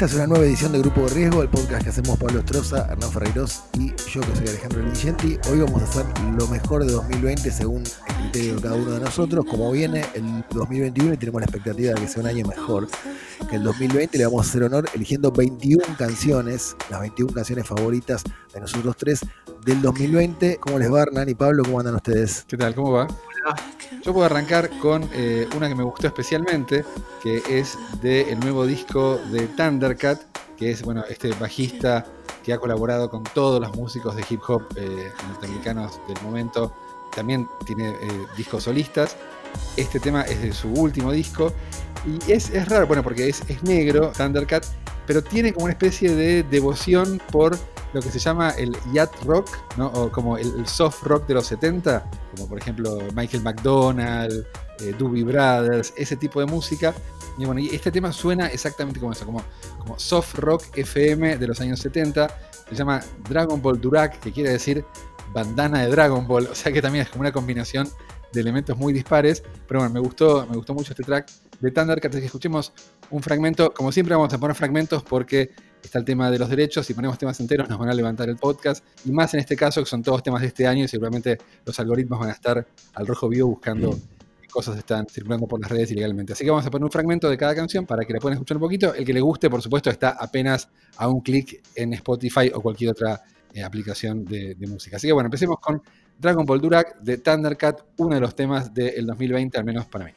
Esta es una nueva edición de Grupo de Riesgo, el podcast que hacemos Pablo Estroza, Hernán Ferreiros y yo que soy Alejandro Ligenti. Hoy vamos a hacer lo mejor de 2020 según el criterio de cada uno de nosotros. Como viene el 2021 y tenemos la expectativa de que sea un año mejor que el 2020, le vamos a hacer honor eligiendo 21 canciones, las 21 canciones favoritas de nosotros tres del 2020. ¿Cómo les va Hernán y Pablo? ¿Cómo andan ustedes? ¿Qué tal? ¿Cómo va? Yo puedo arrancar con eh, una que me gustó especialmente, que es del nuevo disco de Thundercat, que es bueno, este bajista que ha colaborado con todos los músicos de hip hop eh, norteamericanos del momento. También tiene eh, discos solistas. Este tema es de su último disco. Y es, raro, bueno, porque es, es negro, Thundercat, pero tiene como una especie de devoción por lo que se llama el yacht rock, ¿no? o como el, soft rock de los 70, como por ejemplo Michael McDonald, eh, Doobie Brothers, ese tipo de música. Y bueno, y este tema suena exactamente como eso, como, como soft rock FM de los años 70. Se llama Dragon Ball Durak, que quiere decir bandana de Dragon Ball, o sea que también es como una combinación de elementos muy dispares. Pero bueno, me gustó, me gustó mucho este track de Thundercat. Que escuchemos un fragmento. Como siempre, vamos a poner fragmentos porque está el tema de los derechos. Si ponemos temas enteros, nos van a levantar el podcast. Y más en este caso, que son todos temas de este año y seguramente los algoritmos van a estar al rojo vivo buscando qué cosas están circulando por las redes ilegalmente. Así que vamos a poner un fragmento de cada canción para que la puedan escuchar un poquito. El que le guste, por supuesto, está apenas a un clic en Spotify o cualquier otra eh, aplicación de, de música. Así que bueno, empecemos con Dragon Ball Durak de Thundercat, uno de los temas del 2020, al menos para mí.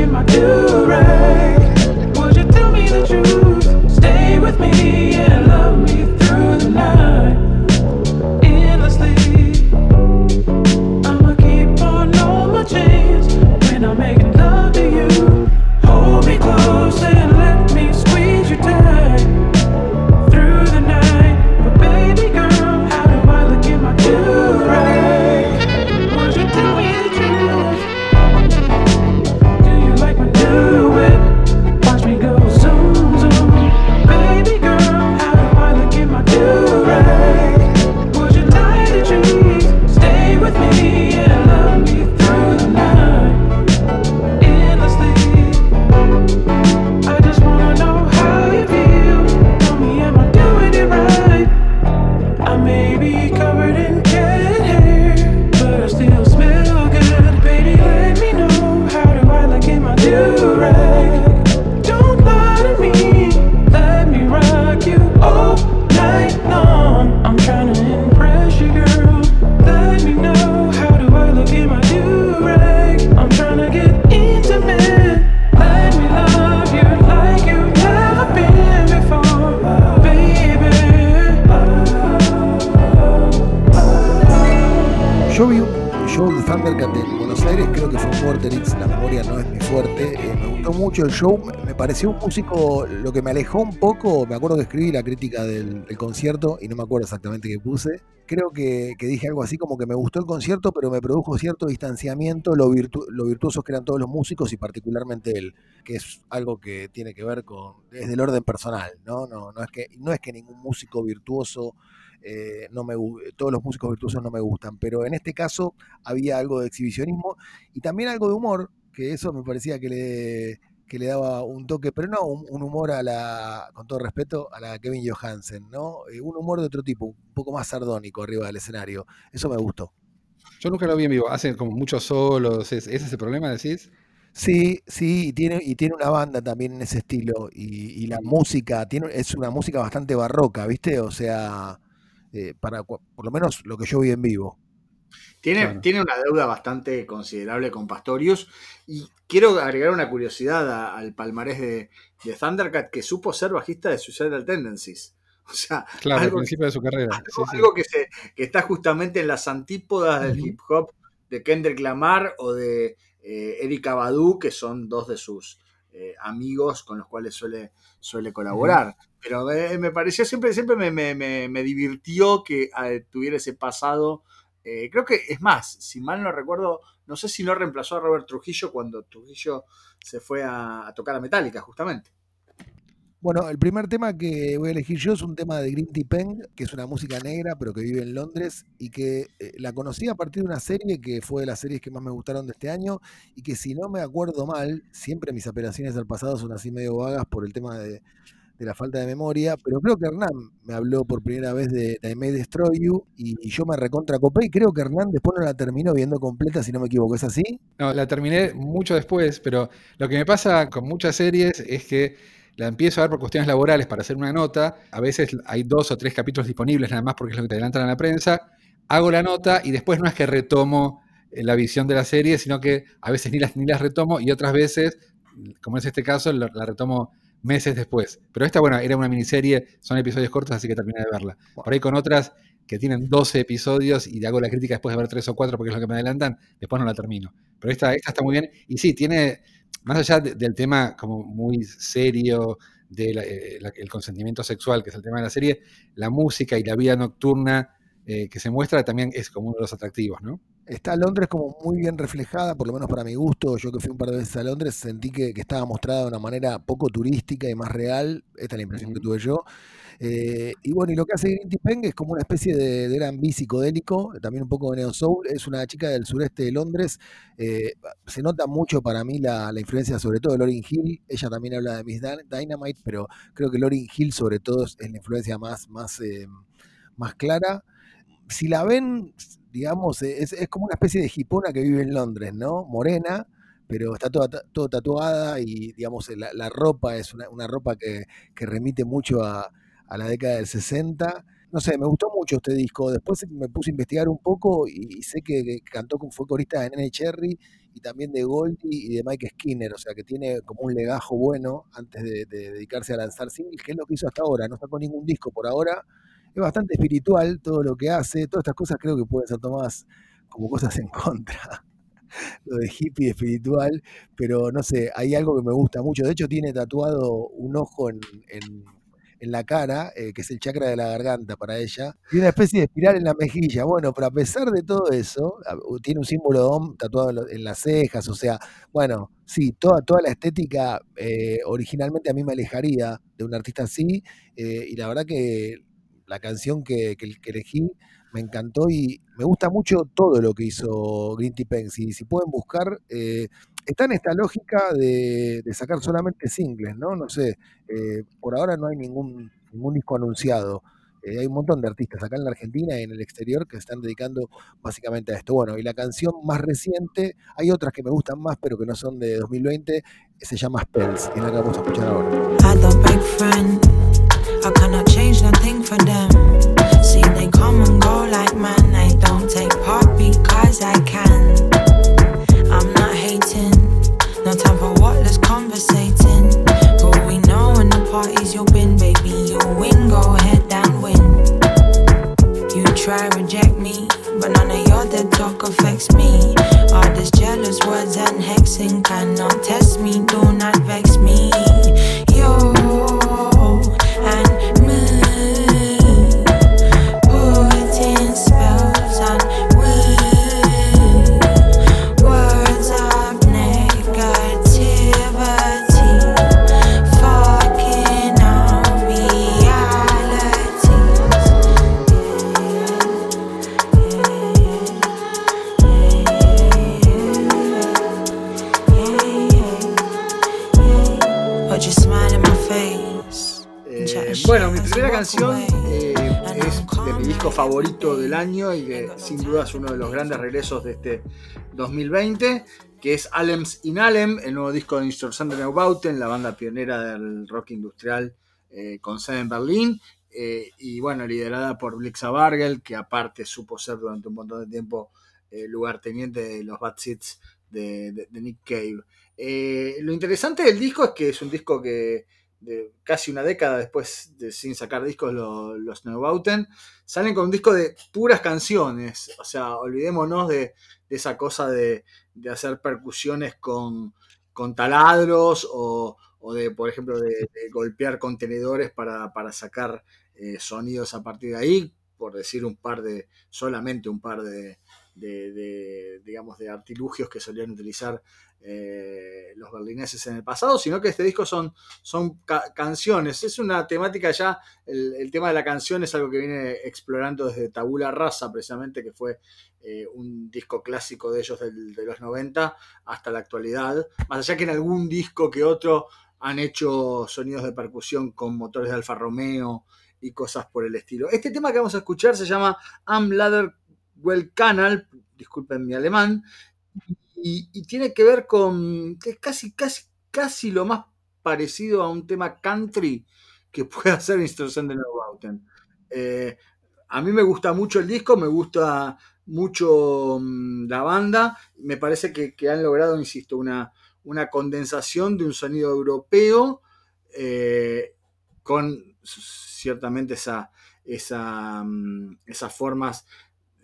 In my do-rag? Would you tell me the truth? Stay with me and love me through the night. El show, me- pareció un músico, lo que me alejó un poco, me acuerdo que escribí la crítica del, concierto y no me acuerdo exactamente qué puse. Creo que, dije algo así como que me gustó el concierto, pero me produjo cierto distanciamiento lo, virtu- virtuosos que eran todos los músicos y particularmente él, que es algo que tiene que ver con, es del orden personal, ¿no? No, no, es, que, no es que ningún músico virtuoso eh, no me todos los músicos virtuosos no me gustan, pero en este caso había algo de exhibicionismo y también algo de humor, que eso me parecía que le, que le daba un toque, pero no un, un humor a la, con todo respeto, a la Kevin Johansen, ¿no? Eh, un humor de otro tipo, un poco más sardónico arriba del escenario. Eso me gustó. Yo nunca lo vi en vivo, hace como muchos solos, ¿es, ¿ese es el problema, decís? Sí, sí, y tiene, y tiene una banda también en ese estilo, y, y la música, tiene, es una música bastante barroca, ¿viste? O sea, eh, para, por lo menos lo que yo vi en vivo. Tiene, Claro. tiene una deuda bastante considerable con Pastorius. Y quiero agregar una curiosidad a- al palmarés de, de Thundercat, que supo ser bajista de Suicidal Tendencies. O sea, Claro, al algo, principio de su carrera. algo- sí, sí. algo que, se, que está justamente en las antípodas del hip hop de Kendrick Lamar o de eh, Erika Badu, que son dos de sus eh, amigos con los cuales suele, suele colaborar. Pero eh, me pareció siempre, siempre me, me- me- me divirtió que eh, tuviera ese pasado. Eh, creo que es más, si mal no recuerdo, no sé si no reemplazó a Robert Trujillo cuando Trujillo se fue a, tocar a Metallica, justamente. Bueno, el primer tema que voy a elegir yo es un tema de Green Tea Peng, que es una música negra, pero que vive en Londres y que eh, la conocí a partir de una serie que fue de las series que más me gustaron de este año y que si no me acuerdo mal, siempre mis apelaciones al pasado son así medio vagas por el tema de, de la falta de memoria, pero creo que Hernán me habló por primera vez de, I May Destroy You y, yo me recontra copé y creo que Hernán después no la terminó viendo completa, si no me equivoco, ¿es así? No, la terminé mucho después, pero lo que me pasa con muchas series es que la empiezo a ver por cuestiones laborales para hacer una nota, a veces hay dos o tres capítulos disponibles nada más porque es lo que te adelantan en la prensa, hago la nota y después no es que retomo eh, la visión de la serie, sino que a veces ni las, ni las retomo y otras veces, como es este caso, la, retomo meses después. Pero esta, bueno, era una miniserie, son episodios cortos, así que terminé de verla. Por ahí con otras que tienen 12 episodios y hago la crítica después de ver 3 o 4 porque es lo que me adelantan, después no la termino. Pero esta, esta está muy bien. Y sí, tiene, más allá del tema como muy serio del eh, consentimiento sexual, que es el tema de la serie, la música y la vida nocturna eh, que se muestra también es como uno de los atractivos, ¿no? Está Londres como muy bien reflejada, por lo menos para mi gusto. Yo que fui un par de veces a Londres sentí que, que estaba mostrada de una manera poco turística y más real. Esta es la impresión que tuve yo. Eh, y bueno, y lo que hace Green Peng es como una especie de, de R&B psicodélico, también un poco de neo soul. Es una chica del sureste de Londres. Eh, se nota mucho para mí la, influencia, sobre todo de Lauryn Hill. Ella también habla de Miss Dynamite, pero creo que Lauryn Hill, sobre todo, es la influencia más, más, eh, más clara. Si la ven, digamos, es, como una especie de hipona que vive en Londres, ¿no? Morena, pero está toda, todo tatuada y, digamos, la, ropa es una, una ropa que, remite mucho a, la década del 60. No sé, me gustó mucho este disco. Después me puse a investigar un poco y, sé que, cantó cantó, fue corista de Nene Cherry y también de Goldie y de Mike Skinner, o sea que tiene como un legajo bueno antes de, dedicarse a lanzar singles, que es lo que hizo hasta ahora. No sacó ningún disco por ahora. Es bastante espiritual todo lo que hace. Todas estas cosas creo que pueden ser tomadas como cosas en contra lo de hippie espiritual, pero no sé, hay algo que me gusta mucho. De hecho, tiene tatuado un ojo en en la cara, eh, que es el chakra de la garganta para ella, y una especie de espiral en la mejilla. Bueno, pero a pesar de todo eso, tiene un símbolo de OM tatuado en, las cejas, o sea, bueno, sí, toda, toda la estética eh, originalmente a mí me alejaría de un artista así, eh, y la verdad que la canción que, que, elegí me encantó y me gusta mucho todo lo que hizo Green Tea Pen. Si, si pueden buscar, está en esta lógica de, sacar solamente singles, ¿no? No sé, eh, por ahora no hay ningún, ningún disco anunciado. Eh, hay un montón de artistas acá en la Argentina y en el exterior que se están dedicando básicamente a esto. Bueno, y la canción más reciente, hay otras que me gustan más, pero que no son de 2020, se llama Spells, y es la que vamos a escuchar ahora. I cannot change nothing for them. See, they come and go like man. Regresos de este 2020, que es Alems in Alem, el nuevo disco de Sander Neubauten, la banda pionera del rock industrial eh, con sede en Berlín, eh, y bueno, liderada por Blixa Bargel, que aparte supo ser durante un montón de tiempo eh, lugarteniente de los Bad Seeds de, Nick Cave. lo interesante del disco es que es un disco que de casi una década después de sin sacar discos los, los Neubauten, salen con un disco de puras canciones. O sea, olvidémonos de, esa cosa de, hacer percusiones con, taladros o, de, por ejemplo, de, golpear contenedores para, sacar eh, sonidos a partir de ahí, por decir un par de, solamente un par de, de, de, digamos, de artilugios que solían utilizar eh, los berlineses en el pasado, sino que este disco son, son ca- canciones. Es una temática ya, el, el tema de la canción es algo que viene explorando desde Tabula Rasa, precisamente, que fue eh, un disco clásico de ellos del- de los 90 hasta la actualidad. Más allá que en algún disco que otro han hecho sonidos de percusión con motores de Alfa Romeo y cosas por el estilo. Este tema que vamos a escuchar se llama Am Ladder Well Canal, disculpen mi alemán, y, tiene que ver con que es casi, casi, casi lo más parecido a un tema country que puede hacer Instrucción de Neubauten. Eh, a mí me gusta mucho el disco, me gusta mucho mm, la banda, me parece que, que han logrado, insisto, una, una condensación de un sonido europeo eh, con ciertamente esa, esa, mm, esas formas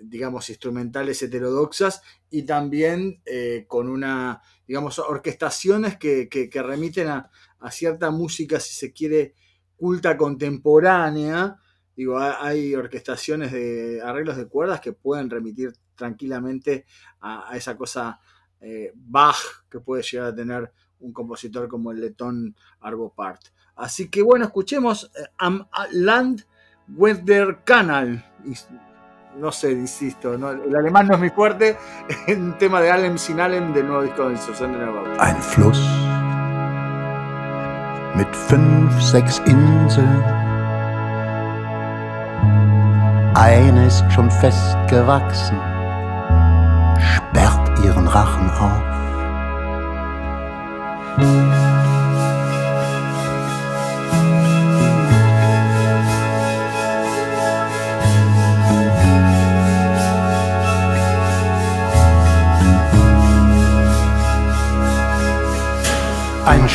digamos, instrumentales heterodoxas y también eh, con una, digamos, orquestaciones que, que, remiten a, cierta música, si se quiere, culta contemporánea. Digo, hay orquestaciones de arreglos de cuerdas que pueden remitir tranquilamente a, esa cosa eh, Bach que puede llegar a tener un compositor como el letón Arvo Part. Así que bueno, escuchemos eh, Am Land Weather Canal no sé, insisto, no, el alemán no es muy fuerte. Un tema de Alem sin Alem del nuevo disco de Instrucción de Nueva Ein Fluss mit fünf, sechs Inseln. Eine ist schon festgewachsen, sperrt ihren Rachen auf.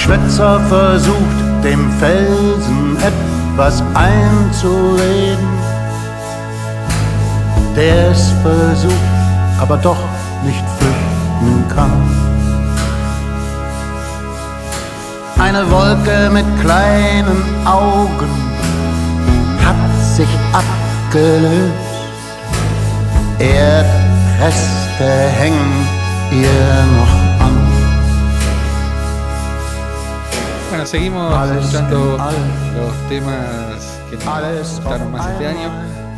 Schwätzer versucht dem Felsen etwas einzureden, der es versucht, aber doch nicht flüchten kann. Eine Wolke mit kleinen Augen hat sich abgelöst, Erdreste hängen ihr noch Bueno, seguimos escuchando los temas que nos gustaron más este año.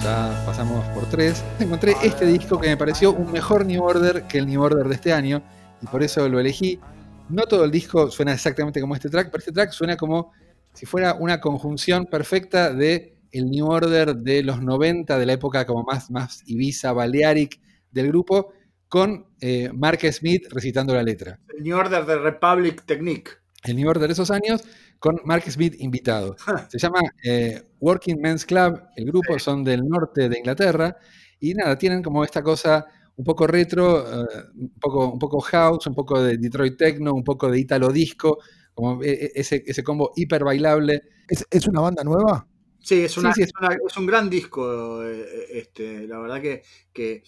Ya pasamos por tres. Encontré este disco que me pareció un mejor New Order que el New Order de este año y por eso lo elegí. No todo el disco suena exactamente como este track, pero este track suena como si fuera una conjunción perfecta de el New Order de los 90, de la época como más, más Ibiza, Balearic del grupo, con eh, Mark Smith recitando la letra. El New Order de Republic Technique el New Order de esos años, con Mark Smith invitado. Se llama eh, Working Men's Club, el grupo son del norte de Inglaterra, y nada, tienen como esta cosa un poco retro, uh, un, poco, un poco house, un poco de Detroit Techno, un poco de Italo Disco, como ese, ese combo hiper bailable. ¿Es, ¿Es, una banda nueva? Sí, es, una, sí, sí. Es, una, es un gran disco, este, la verdad que, que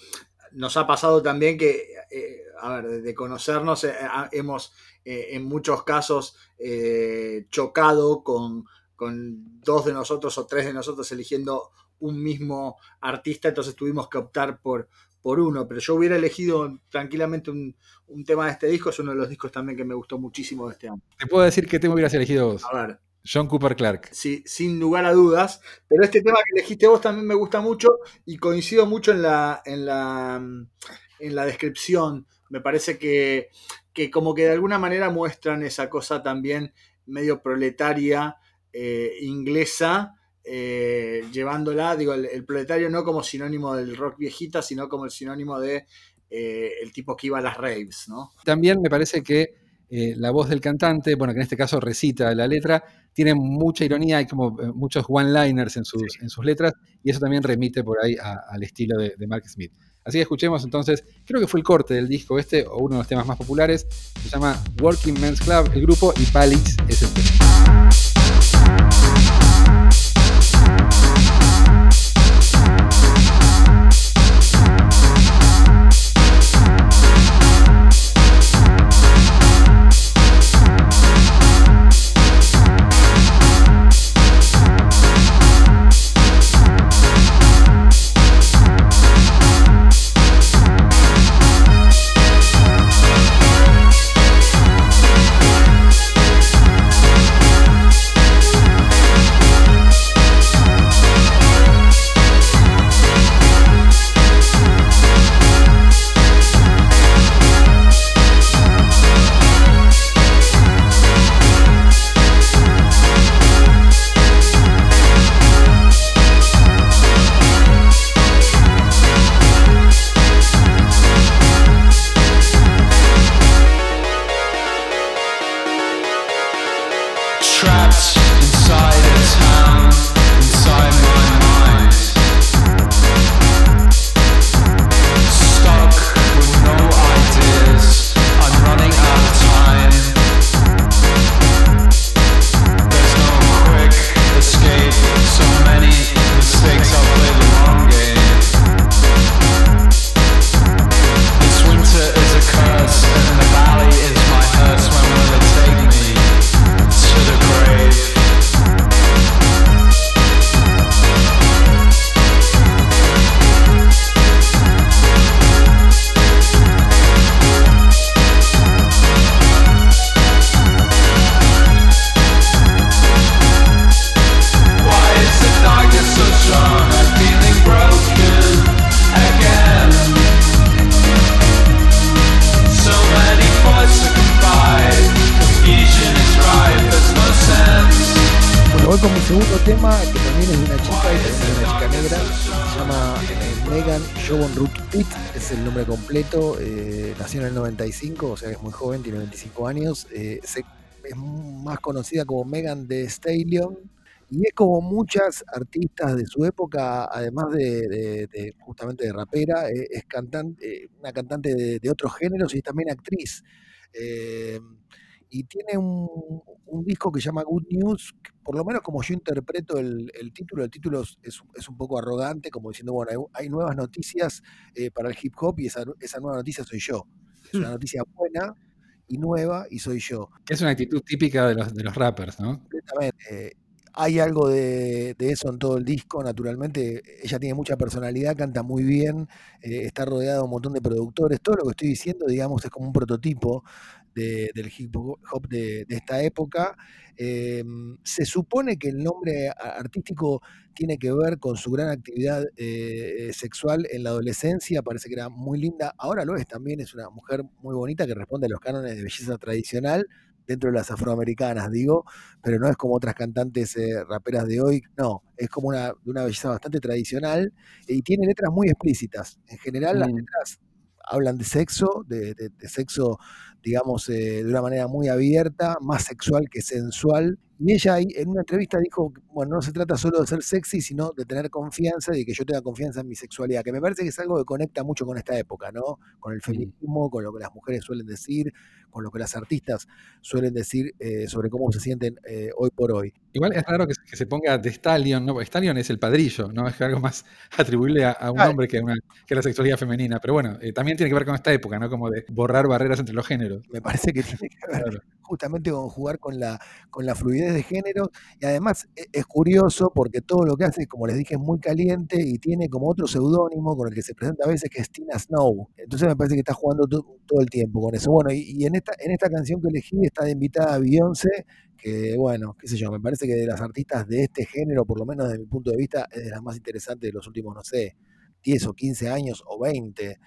nos ha pasado también que, eh, a ver, de conocernos, eh, hemos eh, en muchos casos eh, chocado con, con, dos de nosotros o tres de nosotros eligiendo un mismo artista, entonces tuvimos que optar por, por uno, pero yo hubiera elegido tranquilamente un, un, tema de este disco, es uno de los discos también que me gustó muchísimo de este año. Te puedo decir qué tema hubieras elegido vos. A ver. John Cooper Clark. Sí, sin lugar a dudas. Pero este tema que elegiste vos también me gusta mucho y coincido mucho en la, en la, en la descripción. Me parece que, que como que de alguna manera muestran esa cosa también medio proletaria eh, inglesa, eh, llevándola, digo, el, el, proletario no como sinónimo del rock viejita, sino como el sinónimo de eh, el tipo que iba a las raves, ¿no? También me parece que la voz del cantante, bueno, que en este caso recita la letra, tiene mucha ironía, hay como muchos one-liners en sus, sí. en sus letras, y eso también remite por ahí a, al estilo de, de, Mark Smith. Así que escuchemos entonces, creo que fue el corte del disco este, o uno de los temas más populares, se llama Working Men's Club, el grupo, y Palix es el. 95, o sea que es muy joven, tiene 25 años. eh, es más conocida como Megan Thee Stallion. Y es como muchas artistas de su época, además de, de- de justamente de rapera, eh, es cantante, una cantante de, de otros géneros y también actriz. Eh, y tiene un, disco que se llama Good News, por lo menos como yo interpreto el, título, el título es, es- un poco arrogante, como diciendo, bueno, hay, nuevas noticias eh, para el hip hop y esa nueva noticia soy yo. Es una noticia buena y nueva y soy yo. Que es una actitud típica de los, de los rappers, ¿no? Completamente. Hay algo de, eso en todo el disco, naturalmente. Ella tiene mucha personalidad, canta muy bien, eh, está rodeada de un montón de productores. Todo lo que estoy diciendo, digamos, es como un prototipo de- del hip hop de, de esta época. Eh, se supone que el nombre artístico tiene que ver con su gran actividad eh, sexual en la adolescencia, parece que era muy linda, ahora lo es también, es una mujer muy bonita que responde a los cánones de belleza tradicional dentro de las afroamericanas, digo, pero no es como otras cantantes eh, raperas de hoy, no, es como una, de una belleza bastante tradicional y tiene letras muy explícitas. En general las Mm. letras hablan de sexo, de, de- de sexo, digamos, eh, de una manera muy abierta, más sexual que sensual. Y ella ahí en una entrevista dijo, bueno, no se trata solo de ser sexy, sino de tener confianza y de que yo tenga confianza en mi sexualidad, que me parece que es algo que conecta mucho con esta época, ¿no? Con el feminismo, con lo que las mujeres suelen decir, con lo que las artistas suelen decir eh, sobre cómo se sienten eh, hoy por hoy. Igual es raro que, se- que se ponga de Stallion, ¿no? Stallion es el padrillo, ¿no? Es algo más atribuible a, a un Ah. hombre que una, que la sexualidad femenina. Pero bueno, eh, también tiene que ver con esta época, ¿no? Como de borrar barreras entre los géneros. Me parece que tiene que ver Claro. justamente con jugar con la, con la fluidez de género y además e- curioso porque todo lo que hace, como les dije, es muy caliente y tiene como otro seudónimo con el que se presenta a veces que es Tina Snow. Entonces me parece que está jugando to- todo el tiempo con eso. Bueno, y, y en, esta, en esta canción que elegí está de invitada Beyoncé, que bueno, qué sé yo, me parece que de las artistas de este género, por lo menos desde mi punto de vista, es de las más interesantes de los últimos, no sé, 10 o 15 años o 20.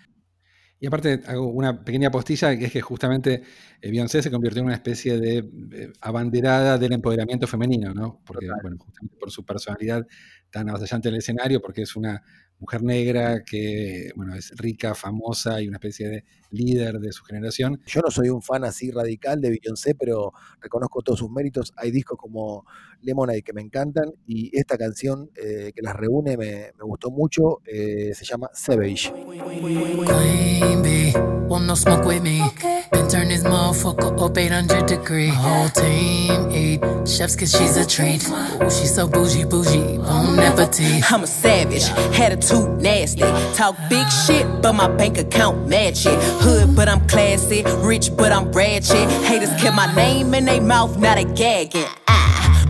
Y aparte hago una pequeña postilla, que es que justamente eh, Beyoncé se convirtió en una especie de eh, abanderada del empoderamiento femenino, ¿no? Porque, bueno, justamente por su personalidad tan avasallante en el escenario, porque es una mujer negra que, bueno, es rica, famosa y una especie de líder de su generación. Yo no soy un fan así radical de Beyoncé, pero reconozco todos sus méritos. Hay discos como Lemonade que me encantan y esta canción eh, que las reúne me, me gustó mucho. eh, se llama Savage. Queen bee, want no smoke with me. Been turn this motherfucker up 800 degree. Uh-huh. Whole team eat chefs cause she's a treat. Ooh, she's so bougie, bougie, bon appetit. Oh. I'm a savage, attitude nasty. Talk big shit, but my bank account match it. Hood, but I'm classy. Rich, but I'm ratchet. Haters kept my name in their mouth, now they gagging.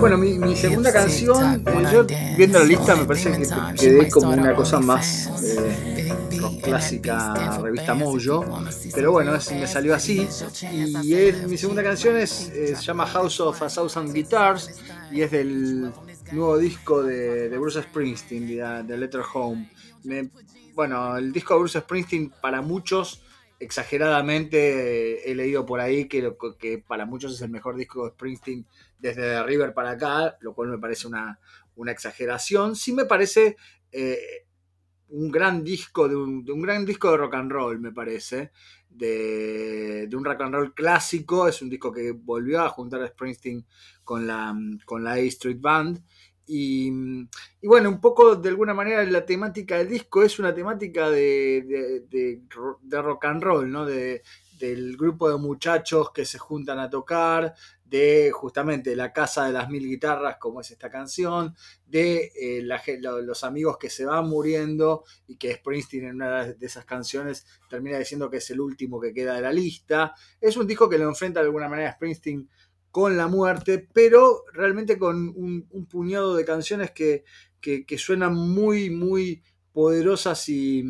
Bueno, mi, mi segunda canción, eh, yo viendo la lista me parece que quedé como una cosa más eh, clásica, revista Mojo, pero bueno, es- me salió así. Y es- mi segunda canción es, eh, se llama House of a Thousand Guitars y es del nuevo disco de, de Bruce Springsteen, de, de Letter Home. Me- bueno, el disco de Bruce Springsteen para muchos exageradamente he leído por ahí que, lo- que para muchos es el mejor disco de Springsteen desde River para acá, lo cual me parece una, una exageración. Sí me parece eh, un gran disco de un, gran disco de rock and roll, me parece. De, un rock and roll clásico. Es un disco que volvió a juntar a Springsteen con la, con la A Street Band. Y, bueno, un poco de alguna manera la temática del disco es una temática de, de- de rock and roll, ¿no? De, del grupo de muchachos que se juntan a tocar, de justamente la casa de las mil guitarras, como es esta canción, de eh, los amigos que se van muriendo y que Springsteen en una de esas canciones termina diciendo que es el último que queda de la lista. Es un disco que lo enfrenta de alguna manera a Springsteen con la muerte, pero realmente con un, puñado de canciones que- que suenan muy, muy poderosas y,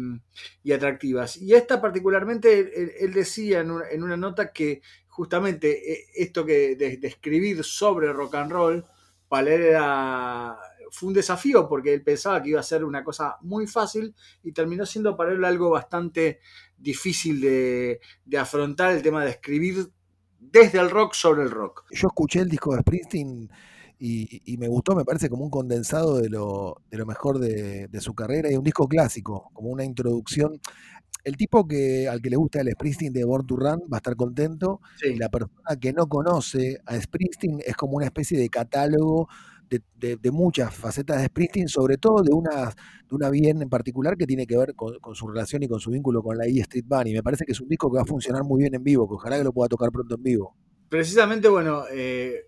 y atractivas. Y esta particularmente, él, decía en una, en una nota que justamente eh, esto que de, de escribir sobre rock and roll, para él era, fue un desafío porque él pensaba que iba a ser una cosa muy fácil y terminó siendo para él algo bastante difícil de, de afrontar el tema de escribir desde el rock sobre el rock. Yo escuché el disco de Springsteen y, y me gustó, me parece como un condensado de lo, de lo mejor de, de su carrera y un disco clásico, como una introducción. El tipo que al que le gusta el Springsteen de Born to Run va a estar contento Sí. y la persona que no conoce a Springsteen es como una especie de catálogo de, de- de muchas facetas de Springsteen, sobre todo de una, de una bien en particular que tiene que ver con, con su relación y con su vínculo con la E Street Band. Y me parece que es un disco que va a funcionar muy bien en vivo, que ojalá que lo pueda tocar pronto en vivo. precisamente, bueno, eh,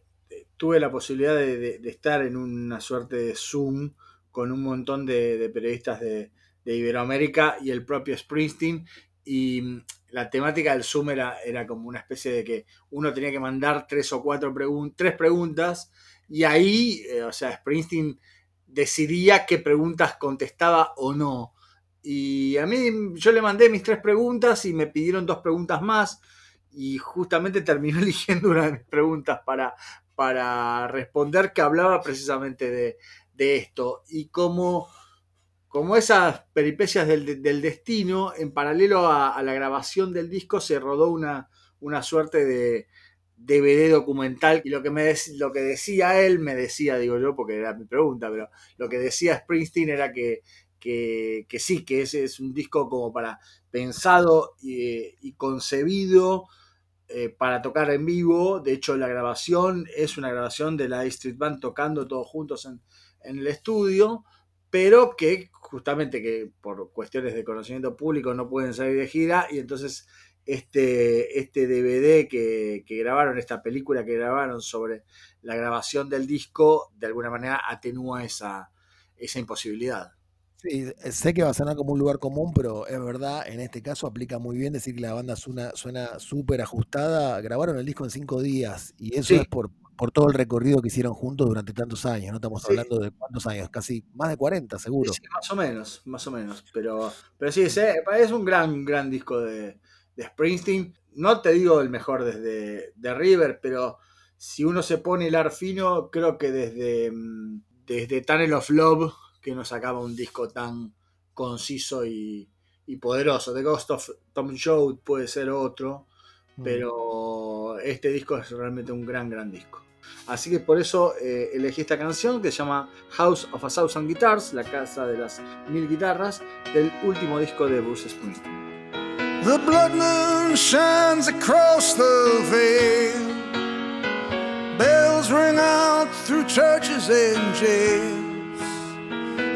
tuve la posibilidad de, estar en una suerte de Zoom con un montón de, periodistas de, de Iberoamérica y el propio Springsteen. Y mm, la temática del Zoom era, era como una especie de que uno tenía que mandar tres o cuatro preguntas, tres preguntas, y ahí, eh, o sea, Springsteen decidía qué preguntas contestaba o no. Y a mí, yo le mandé mis tres preguntas y me pidieron dos preguntas más y justamente terminó eligiendo una de mis preguntas para, para responder que hablaba precisamente de, esto. Y como, como esas peripecias del, destino, en paralelo a, la grabación del disco se rodó una, una suerte de DVD documental. Y lo que, me lo que decía él, me decía, digo yo, porque era mi pregunta, pero lo que decía Springsteen era que, que, sí, que ese es un disco como para pensado y, y concebido eh, para tocar en vivo. De hecho, la grabación es una grabación de la Street Band tocando todos juntos en, el estudio, pero que justamente que por cuestiones de conocimiento público no pueden salir de gira y entonces este, este DVD que, que, grabaron, esta película que grabaron sobre la grabación del disco, de alguna manera atenúa esa, esa imposibilidad. Sí, sé que va a sonar como un lugar común, pero es verdad, en este caso aplica muy bien decir que la banda suena súper ajustada. Grabaron el disco en cinco días y eso sí. es por, por todo el recorrido que hicieron juntos durante tantos años. No estamos sí. hablando de cuántos años, casi más de 40 seguro. Sí, más o menos, más o menos. Pero, pero sí, es un gran, gran disco de, de Springsteen. No te digo el mejor desde de River, pero si uno se pone el ar fino, creo que desde, mm, desde Tunnel of Love que nos sacaba un disco tan conciso y, y, poderoso. The Ghost of Tom Joad puede ser otro, mm. pero este disco es realmente un gran, gran disco. Así que por eso eh, elegí esta canción que se llama House of a Thousand Guitars, la casa de las mil guitarras, del último disco de Bruce Springsteen. The blood moon shines across the veil. Bells ring out through churches and jails.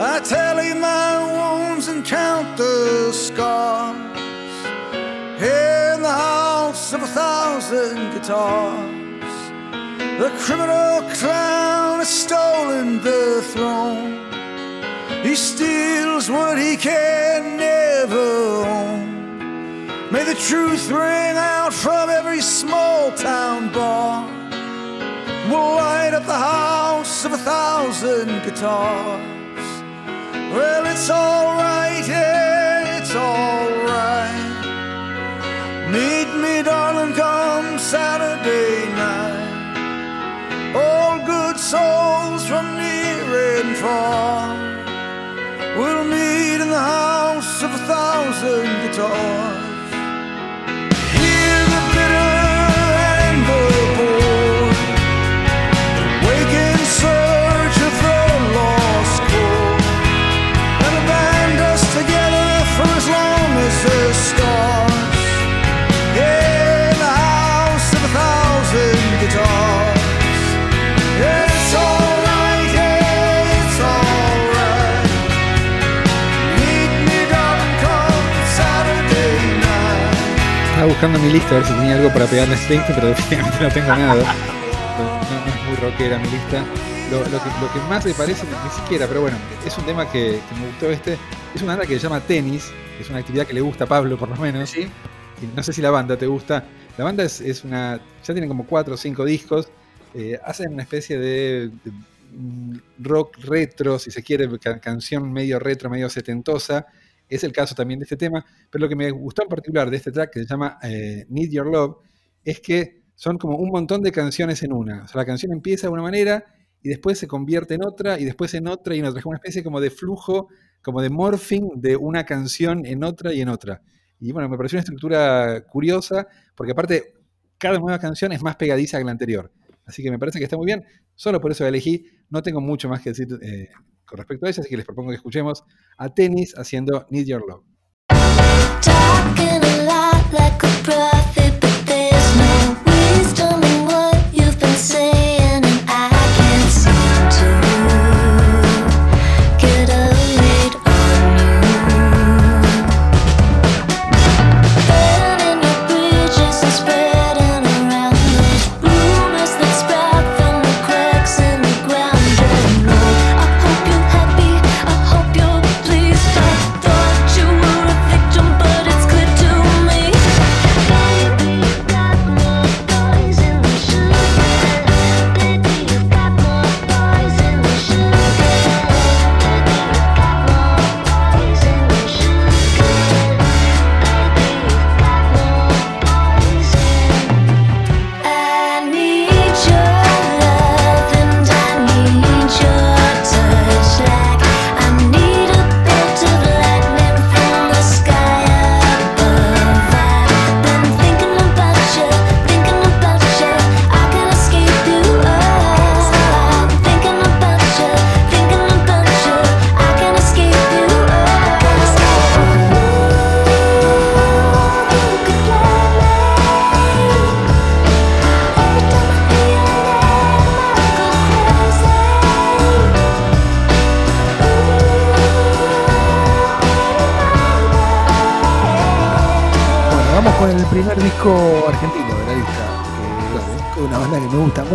I tally my wounds and count the scars. In the house of a thousand guitars, the criminal clown has stolen the throne. He steals what he can never own. May the truth ring out from every small town bar. We'll light up the house of a thousand guitars. Well, it's alright, yeah, it's alright. Meet me, darling, come Saturday night. All good souls from near and far will meet in the house of a thousand guitars. Buscando mi lista a ver si tenía algo para pegarle a Springsteen, pero definitivamente no tengo nada. No, no es muy rockera mi lista. Lo, lo que, lo que más me parece, ni siquiera, pero bueno, es un tema que, que me gustó este. Es una banda que se llama Tenis, que es una actividad que le gusta a Pablo por lo menos. ¿Sí? Y no sé si la banda te gusta. La banda es, es una. Ya tienen como cuatro o cinco discos. eh, hacen una especie de, de, mm, rock retro, si se quiere, ca- canción medio retro, medio setentosa. Es el caso también de este tema. Pero lo que me gustó en particular de este track, que se llama eh, Need Your Love, es que son como un montón de canciones en una. O sea, la canción empieza de una manera y después se convierte en otra y después en otra y en otra. Es una especie como de flujo, como de morphing de una canción en otra y en otra. Y bueno, me pareció una estructura curiosa, porque aparte, cada nueva canción es más pegadiza que la anterior. Así que me parece que está muy bien. Solo por eso elegí. No tengo mucho más que decir eh, con respecto a ella, así que les propongo que escuchemos a Tennis haciendo Need Your Love.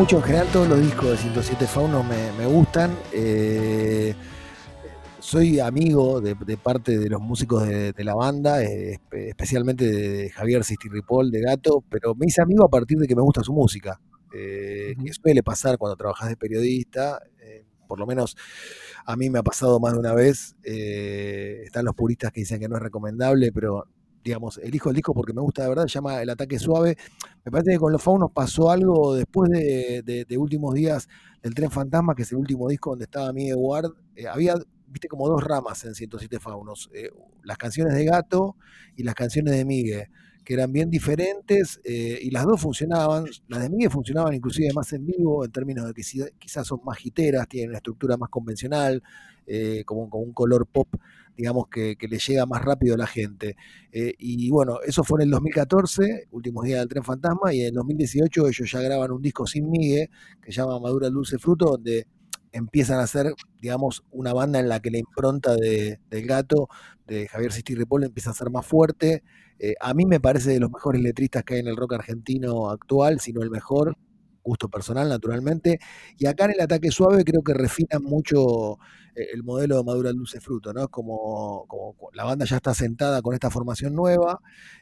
Mucho. En general, todos los discos de 107 Faunos me, me gustan. Eh, soy amigo de, de parte de los músicos de, de la banda, eh, espe- especialmente de Javier Sistirripol de Gato, pero me hice amigo a partir de que me gusta su música. eh, que suele pasar cuando trabajas de periodista, eh, por lo menos a mí me ha pasado más de una vez. eh, están los puristas que dicen que no es recomendable, pero digamos, elijo el disco porque me gusta de verdad, se llama El Ataque Suave. Me parece que con los Faunos pasó algo después de, de- últimos días del Tren Fantasma, que es el último disco donde estaba Miguel Ward. Eh, había, viste, como dos ramas en 107 Faunos. eh, las canciones de Gato y las canciones de Miguel, que eran bien diferentes eh, y las dos funcionaban. Las de Miguel funcionaban inclusive más en vivo, en términos de que si- quizás son más giteras, tienen una estructura más convencional, como, como un color pop digamos, que, le llega más rápido a la gente. Eh, y bueno, eso fue en el 2014, últimos días del Tren Fantasma, y en el 2018 ellos ya graban un disco sin Migue, que se llama Madura Dulce Fruto, donde empiezan a hacer, digamos, una banda en la que la impronta de, del gato, de Javier Sisti Ripoll, empieza a ser más fuerte. Eh, a mí me parece de los mejores letristas que hay en el rock argentino actual, si no el mejor, gusto personal naturalmente. Y acá en el ataque suave creo que refinan mucho eh, el modelo de Madura Dulce Fruto, ¿no? Como, como la banda ya está sentada con esta formación nueva,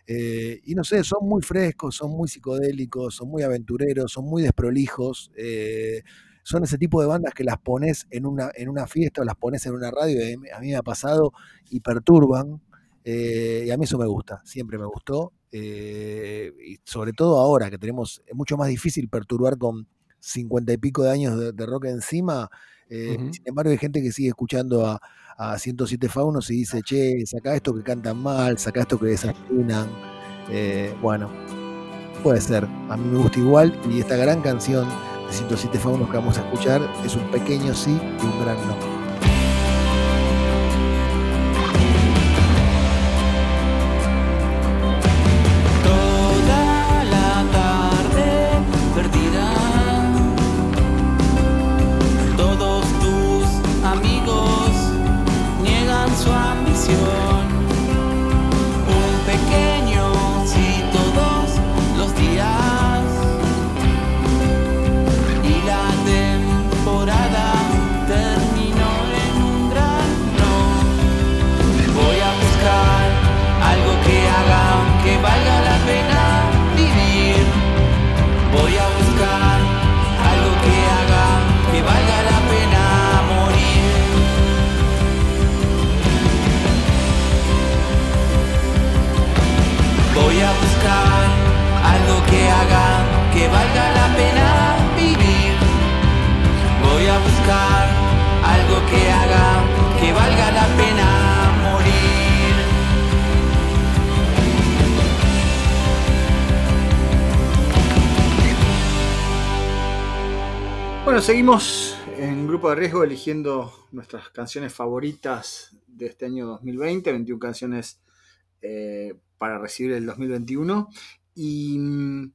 eh, y no sé, son muy frescos, son muy psicodélicos, son muy aventureros, son muy desprolijos. eh, son ese tipo de bandas que las pones en una, en una fiesta o las pones en una radio, y a mí- me ha pasado, y perturban, y a mí eso me gusta, siempre me gustó, eh, y sobre todo ahora que tenemos, es mucho más difícil perturbar con cincuenta y pico de años de, de rock encima, eh, sin embargo hay gente que sigue escuchando a, a 107 Faunos y dice, che, saca esto que cantan mal, saca esto que desafinan, eh, bueno, puede ser, a mí me gusta igual, y esta gran canción de 107 Faunos que vamos a escuchar es un pequeño sí y un gran no. Seguimos en Grupo de Riesgo eligiendo nuestras canciones favoritas de este año 2020, 21 canciones eh, para recibir el 2021. Y mm,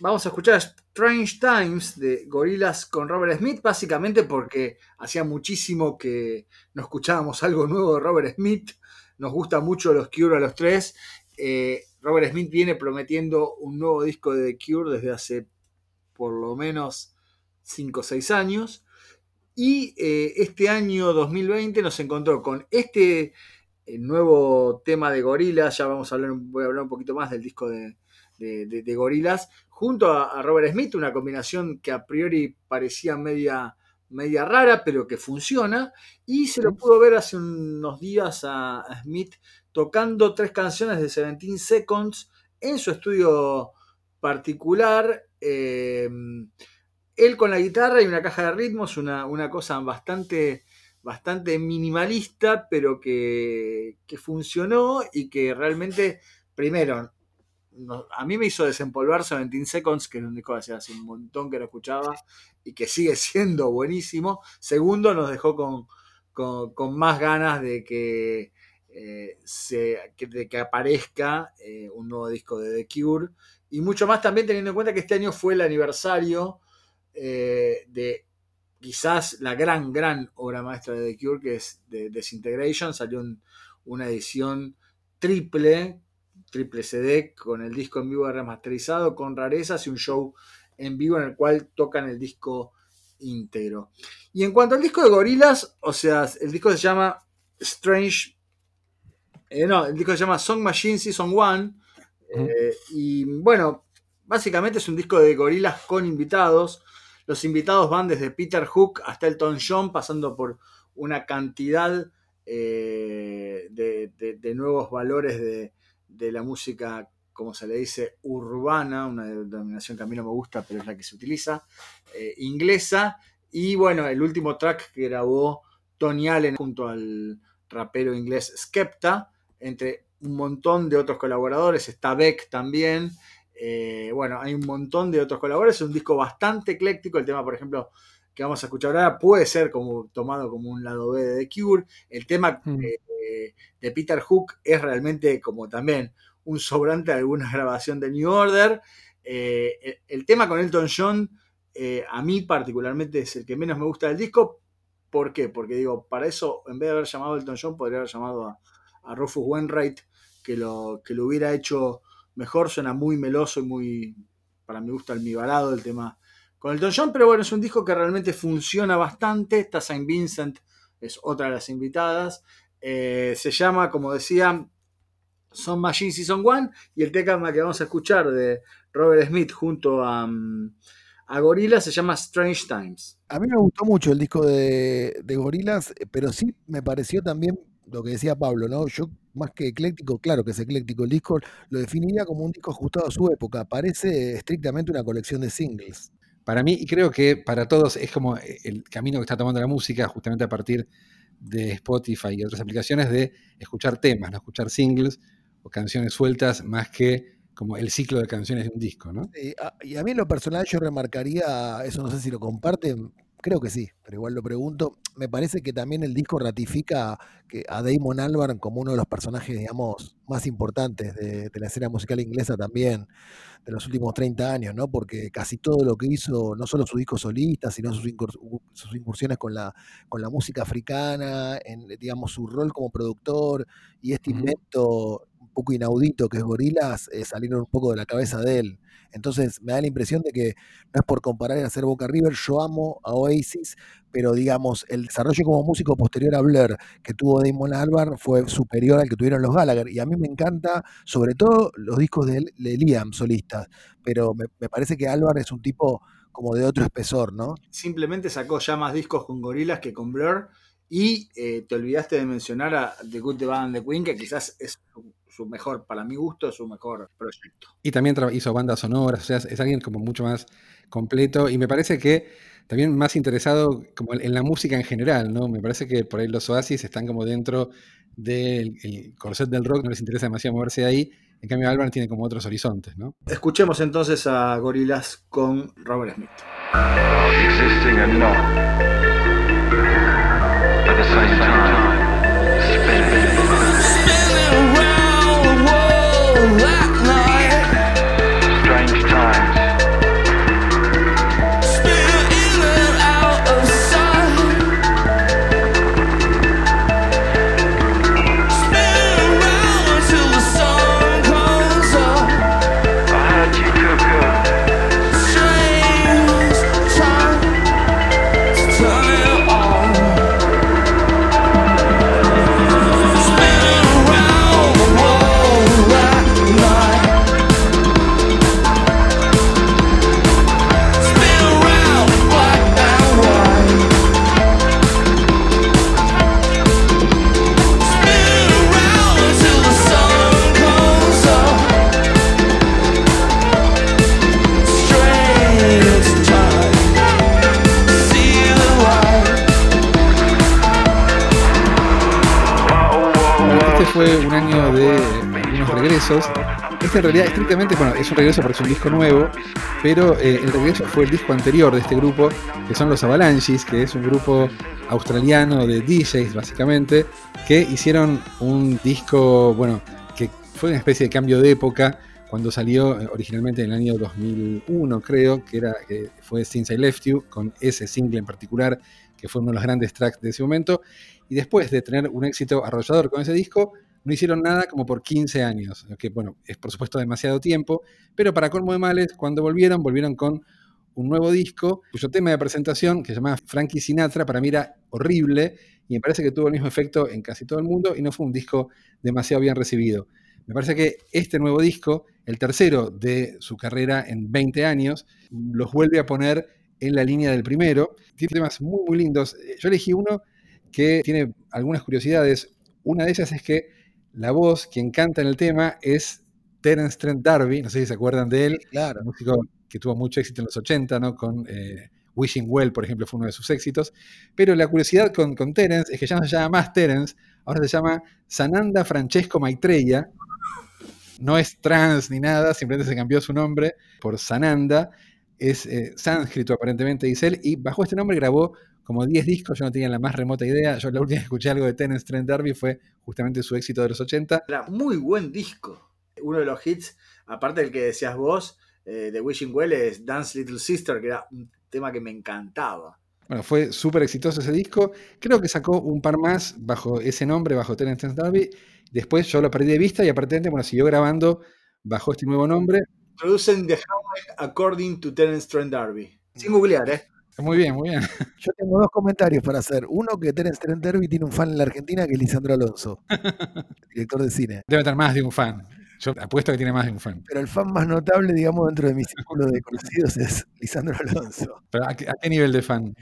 vamos a escuchar Strange Times de Gorillaz con Robert Smith, básicamente porque hacía muchísimo que no escuchábamos algo nuevo de Robert Smith. Nos gusta mucho los Cure a los tres. Eh, Robert Smith viene prometiendo un nuevo disco de The Cure desde hace por lo menos 5 o 6 años. Y eh, este año 2020 nos encontró con este eh, nuevo tema de Gorillaz. Ya vamos a hablar, voy a hablar un poquito más del disco de, de, de- Gorillaz, junto a, Robert Smith, una combinación que a priori parecía media, media rara, pero que funciona. Y se lo pudo ver hace unos días a, a Smith tocando tres canciones de 17 Seconds en su estudio particular. eh, él con la guitarra y una caja de ritmos, una, una cosa bastante, bastante minimalista, pero que, que funcionó y que realmente, primero, a mí me hizo desempolvar 17 Seconds, que es un disco que hace un montón que lo escuchaba y que sigue siendo buenísimo. Segundo, nos dejó con, con- más ganas de que, eh, se- de que aparezca eh, un nuevo disco de The Cure. Y mucho más también teniendo en cuenta que este año fue el aniversario eh, de quizás la gran, gran obra maestra de The Cure, que es de Disintegration. Salió un- una edición triple, triple CD, con el disco en vivo remasterizado, con rarezas y un show en vivo en el cual tocan el disco íntegro. Y en cuanto al disco de Gorillaz, o sea, el disco se llama Strange. eh, no, el disco se llama Song Machine Season 1. eh, y bueno, básicamente es un disco de Gorillaz con invitados. Los invitados van desde Peter Hook hasta Elton John, pasando por una cantidad eh, de, nuevos valores de, de la música, como se le dice, urbana, una denominación que a mí no me gusta, pero es la que se utiliza, eh, inglesa. Y bueno, el último track que grabó Tony Allen junto al rapero inglés Skepta, entre un montón de otros colaboradores, está Beck también. Eh, bueno, hay un montón de otros colaboradores, es un disco bastante ecléctico. El tema, por ejemplo, que vamos a escuchar ahora puede ser como tomado como un lado B de The Cure. El tema eh, de Peter Hook es realmente como también un sobrante de alguna grabación de New Order. Eh, el, el tema con Elton John, a mí particularmente es el que menos me gusta del disco. ¿Por qué? Porque digo, para eso, en vez de haber llamado a Elton John, podría haber llamado a, a Rufus Wainwright, que lo, que lo hubiera hecho mejor. Suena muy meloso y muy, para mi gusto, almibarado el tema con Elton John, pero bueno, es un disco que realmente funciona bastante. Está Saint Vincent, es otra de las invitadas. Eh, se llama, como decía, Son Machine Season 1 y el tema que vamos a escuchar de Robert Smith junto a, mm, a Gorilla se llama Strange Times. A mí me gustó mucho el disco de, de Gorillaz, eh, pero sí me pareció también lo que decía Pablo, ¿no? Yo, más que ecléctico, claro que es ecléctico el disco, lo definiría como un disco ajustado a su época. Parece estrictamente una colección de singles. Para mí, y creo que para todos, es como el camino que está tomando la música, justamente a partir de Spotify y otras aplicaciones, de escuchar temas, no escuchar singles o canciones sueltas, más que como el ciclo de canciones de un disco, ¿no? Eh, a- y a mí en lo personal yo remarcaría, eso no sé si lo comparten, creo que sí, pero igual lo pregunto, me parece que también el disco ratifica que a Damon Albarn como uno de los personajes, digamos, más importantes de, de la escena musical inglesa también, de los últimos 30 años, ¿no? Porque casi todo lo que hizo, no solo su disco solista, sino sus, incurs- sus incursiones con la, con la música africana, en, digamos, su rol como productor y este invento un poco inaudito que es Gorilas, salieron un poco de la cabeza de él. Entonces me da la impresión de que no es por comparar y hacer Boca River, yo amo a Oasis, pero digamos, el desarrollo como músico posterior a Blur que tuvo Damon Albarn fue superior al que tuvieron los Gallagher. Y a mí me encanta, sobre todo, los discos de, Liam solistas, pero me, parece que Albarn es un tipo como de otro espesor, ¿no? Simplemente sacó ya más discos con Gorillaz que con Blur. Y eh, te olvidaste de mencionar a The Good, The Bad and The Queen, que quizás es su, mejor, para mi gusto, su mejor proyecto. Y también hizo bandas sonoras, o sea, es alguien como mucho más completo y me parece que también más interesado como en- la música en general, ¿no? Me parece que por ahí los Oasis están como dentro del el corset del rock, no les interesa demasiado moverse de ahí, en cambio Albarn tiene como otros horizontes, ¿no? Escuchemos entonces a Gorillaz con Robert Smith. existing and not at the same time. Spinning. Este en realidad, estrictamente, bueno, es un regreso porque es un disco nuevo, pero eh, el regreso fue el disco anterior de este grupo, que son los Avalanches, que es un grupo australiano de DJs, básicamente, que hicieron un disco, bueno, que fue una especie de cambio de época cuando salió eh, originalmente en el año 2001, creo, que era, que fue Since I Left You, con ese single en particular, que fue uno de los grandes tracks de ese momento. Y después de tener un éxito arrollador con ese disco, no hicieron nada como por 15 años, que bueno, es por supuesto demasiado tiempo, pero para colmo de males, cuando volvieron, volvieron con un nuevo disco, cuyo tema de presentación, que se llamaba Frankie Sinatra, para mí era horrible y me parece que tuvo el mismo efecto en casi todo el mundo y no fue un disco demasiado bien recibido. Me parece que este nuevo disco, el tercero de su carrera en 20 años, los vuelve a poner en la línea del primero. Tiene temas muy, muy lindos. Yo elegí uno que tiene algunas curiosidades. Una de ellas es que la voz, quien canta en el tema, es Terence Trent D'Arby. No sé si se acuerdan de él. Claro. Un músico que tuvo mucho éxito en los 80, ¿no? Con eh, Wishing Well, por ejemplo, fue uno de sus éxitos. Pero la curiosidad con, con Terence es que ya no se llama más Terence, ahora se llama Sananda Francesco Maitreya. No es trans ni nada, simplemente se cambió su nombre por Sananda. Es eh, sánscrito aparentemente, dice él, y bajo este nombre grabó como 10 discos, yo no tenía la más remota idea. Yo la última que escuché algo de Terence Trent D'Arby fue justamente su éxito de los 80. Era muy buen disco. Uno de los hits, aparte del que decías vos, eh, de Wishing Well, es Dance Little Sister, que era un tema que me encantaba. Bueno, fue súper exitoso ese disco. Creo que sacó un par más bajo ese nombre, bajo Terence Trent D'Arby. Después yo lo perdí de vista y aparentemente, bueno, siguió grabando bajo este nuevo nombre. Producen The Highway According to Terence Trent D'Arby. Sin googlear, ¿eh? Muy bien, muy bien. Yo tengo dos comentarios para hacer. Uno, que Terence Trent D'Arby tiene un fan en la Argentina que es Lisandro Alonso, director de cine. Debe tener más de un fan. Yo apuesto que tiene más de un fan. Pero el fan más notable, digamos, dentro de mi círculo de conocidos es Lisandro Alonso. ¿Pero a, qué, a qué nivel de fan?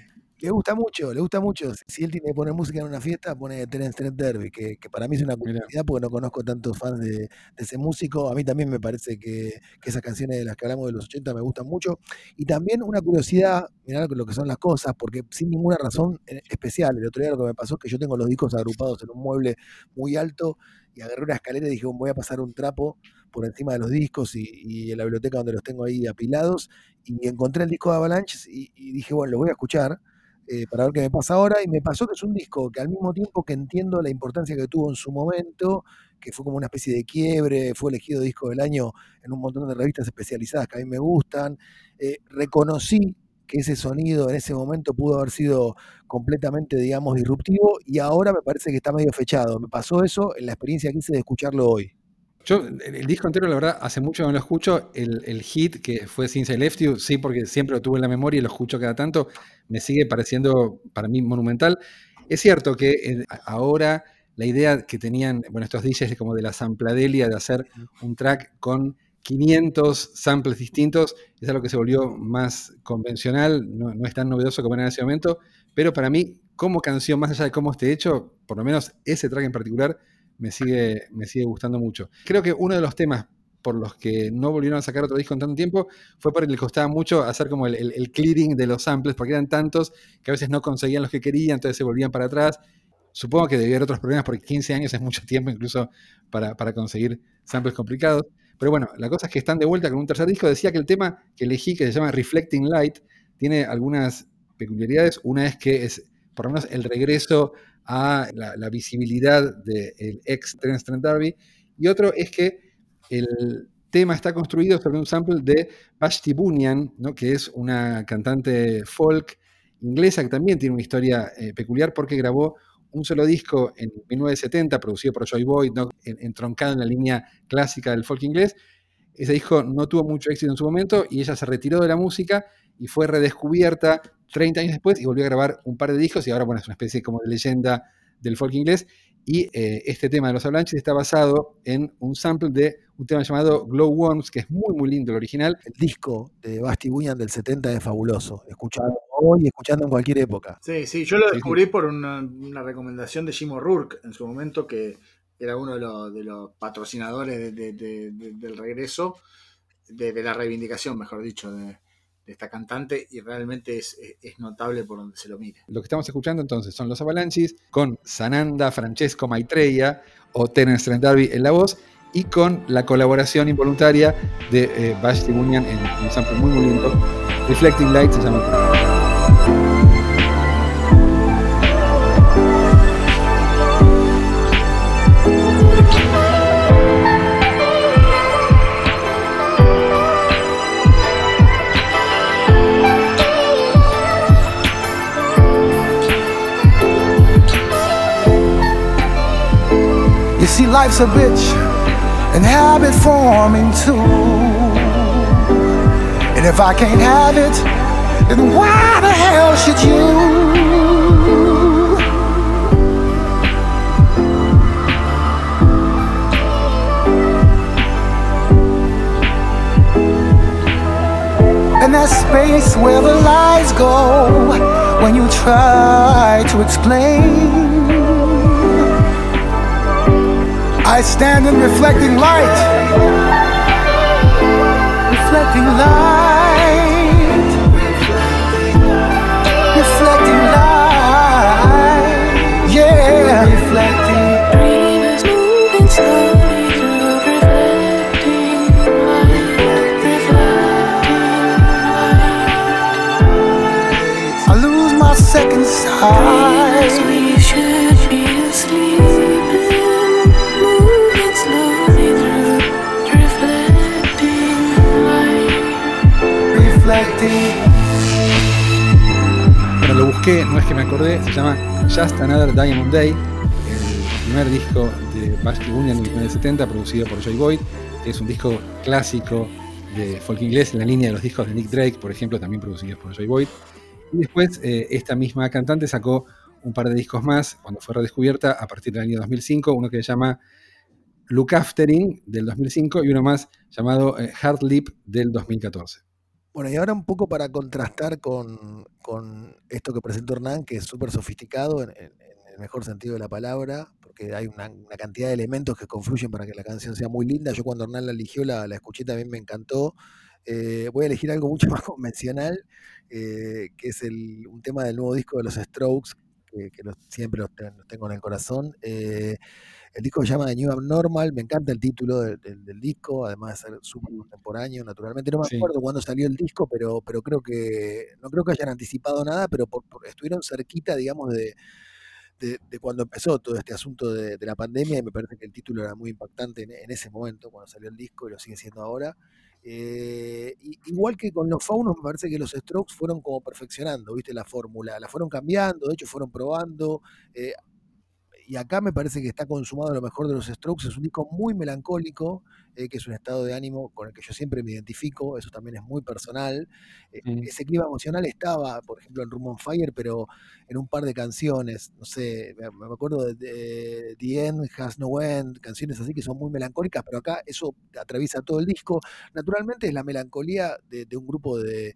Le gusta mucho, le gusta mucho. Si él tiene que poner música en una fiesta, pone Terence Trent D'Arby, que, que para mí es una curiosidad porque no conozco tantos fans de, de ese músico. A mí también me parece que, que esas canciones de las que hablamos de los 80 me gustan mucho. Y también una curiosidad, mirá lo que son las cosas, porque sin ninguna razón especial. El otro día lo que me pasó es que yo tengo los discos agrupados en un mueble muy alto y agarré una escalera y dije, voy a pasar un trapo por encima de los discos y, y en la biblioteca donde los tengo ahí apilados y encontré el disco de Avalanche y, y dije, bueno, lo voy a escuchar eh, para ver qué me pasa ahora. Y me pasó que es un disco que al mismo tiempo que entiendo la importancia que tuvo en su momento, que fue como una especie de quiebre, fue elegido disco del año en un montón de revistas especializadas que a mí me gustan, eh, reconocí que ese sonido en ese momento pudo haber sido completamente, digamos, disruptivo y ahora me parece que está medio fechado. Me pasó eso en la experiencia que hice de escucharlo hoy. Yo, el, disco entero, la verdad, hace mucho que no lo escucho. El, el hit que fue Since I Left You, sí, porque siempre lo tuve en la memoria y lo escucho cada tanto, me sigue pareciendo para mí monumental. Es cierto que eh, ahora la idea que tenían, bueno, estos DJs como de la sampladelia, de hacer un track con 500 samples distintos, es algo que se volvió más convencional, no, no es tan novedoso como era en ese momento, pero para mí, como canción, más allá de cómo esté hecho, por lo menos ese track en particular, me sigue, me sigue gustando mucho. Creo que uno de los temas por los que no volvieron a sacar otro disco en tanto tiempo fue porque les costaba mucho hacer como el, el, clearing de los samples, porque eran tantos que a veces no conseguían los que querían, entonces se volvían para atrás. Supongo que debía haber otros problemas porque 15 años es mucho tiempo incluso para, para conseguir samples complicados. Pero bueno, la cosa es que están de vuelta con un tercer disco. Decía que el tema que elegí, que se llama Reflecting Light, tiene algunas peculiaridades. Una es que es por lo menos el regreso a la, visibilidad del ex Terence Trent. Y otro es que el tema está construido sobre un sample de Vashti Bunyan, ¿no? que es una cantante folk inglesa que también tiene una historia eh, peculiar porque grabó un solo disco en 1970, producido por Joy Boyd, ¿no? En- entroncado en la línea clásica del folk inglés. Ese disco no tuvo mucho éxito en su momento y ella se retiró de la música y fue redescubierta 30 años después y volvió a grabar un par de discos y ahora bueno, es una especie como de leyenda del folk inglés. Y eh, este tema de los Avalanches está basado en un sample de un tema llamado Glow Worms, que es muy, muy lindo el original. El disco de Basti Bunyan del 70 es fabuloso. Escuchado hoy, escuchando en cualquier época. Sí, sí, yo lo descubrí por una, una recomendación de Jim O'Rourke en su momento, que era uno de los, de los patrocinadores de- de- de- de- del regreso, de, de la reivindicación, mejor dicho, de, de esta cantante, y realmente es, es- notable por donde se lo mire. Lo que estamos escuchando entonces son los Avalanches con Sananda Francesco Maitreya o Terence Trent D'Arby en la voz y con la colaboración involuntaria de eh, Vashti en un sample muy muy lindo. Reflecting Light se llama. See, life's a bitch and habit forming too. And if I can't have it, then why the hell should you? And that space where the lies go when you try to explain. I stand in reflecting light. Reflecting light. Reflecting light. Yeah. Reflecting. Moving slowly through reflecting light, reflecting I lose my second sight. Busqué, no es que me acordé, se llama Just Another Diamond Day, el primer disco de Vashti Bunyan en 1970, producido por Joy Boyd, que es un disco clásico de folk inglés en la línea de los discos de Nick Drake, por ejemplo, también producidos por Joy Boyd. Y después eh, esta misma cantante sacó un par de discos más cuando fue redescubierta a partir del año 2005, uno que se llama Look Aftering del 2005 y uno más llamado eh, Hard Lip del 2014. Bueno, y ahora un poco para contrastar con, con esto que presentó Hernán, que es súper sofisticado en, el mejor sentido de la palabra, porque hay una, una cantidad de elementos que confluyen para que la canción sea muy linda. Yo cuando Hernán la eligió, la, la escuché también me encantó. Eh, voy a elegir algo mucho más convencional, eh, que es el- un tema del nuevo disco de los Strokes, que, que los- siempre los, ten- los tengo en el corazón. Eh, el disco se llama The New Abnormal, me encanta el título del, del- del disco, además de ser súper contemporáneo, naturalmente. No me Sí. acuerdo cuándo salió el disco, pero, pero creo que, no creo que hayan anticipado nada, pero por- por- estuvieron cerquita, digamos, de, de, de cuando empezó todo este asunto de, de la pandemia, y me parece que el título era muy impactante en, en ese momento, cuando salió el disco, y lo sigue siendo ahora. Eh, igual que con los faunos, me parece que los Strokes fueron como perfeccionando, ¿viste? La fórmula, la fueron cambiando, de hecho fueron probando. eh, y acá me parece que está consumado lo mejor de los Strokes. Es un disco muy melancólico, eh, que es un estado de ánimo con el que yo siempre me identifico. Eso también es muy personal. Eh, Mm. Ese clima emocional estaba, por ejemplo, en Room on Fire, pero en un par de canciones. No sé, me, me acuerdo de, de The End Has No End, canciones así que son muy melancólicas, pero acá eso atraviesa todo el disco. Naturalmente es la melancolía de, de un grupo de,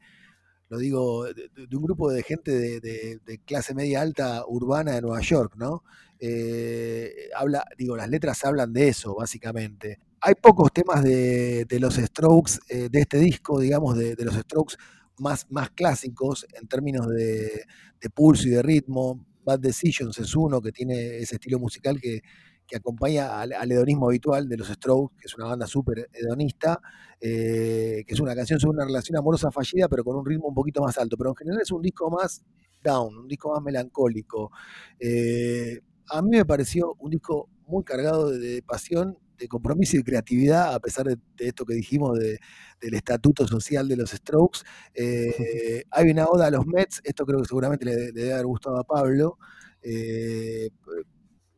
lo digo, de, un grupo de gente de, de- de clase media alta urbana de Nueva York, ¿no? Eh, habla, digo, las letras hablan de eso, básicamente. Hay pocos temas de, de los Strokes, eh, de este disco, digamos, de, de los Strokes más, más clásicos en términos de, de pulso y de ritmo. Bad Decisions es uno que tiene ese estilo musical que, que acompaña al, hedonismo habitual de los Strokes, que es una banda súper hedonista, eh, que es una canción sobre una relación amorosa fallida, pero con un ritmo un poquito más alto. Pero en general es un disco más down, un disco más melancólico. A mí me pareció un disco muy cargado de, de pasión, de compromiso y de creatividad, a pesar de, de esto que dijimos de- del estatuto social de los Strokes. Eh, hay una oda a los Mets, esto creo que seguramente le, le debe haber gustado a Pablo. Eh,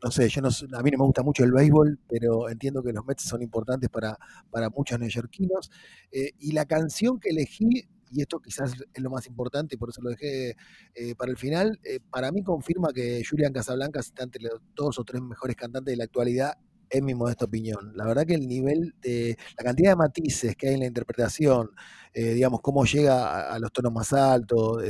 no sé, yo no, a mí no me gusta mucho el béisbol, pero entiendo que los Mets son importantes para, para muchos neoyorquinos. Eh, y la canción que elegí, y esto quizás es lo más importante, y por eso lo dejé eh, para el final, eh, para mí confirma que Julian Casablancas está entre los dos o tres mejores cantantes de la actualidad, en mi modesta opinión. La verdad que el nivel de, la cantidad de matices que hay en la interpretación, eh, digamos, cómo llega a, los tonos más altos,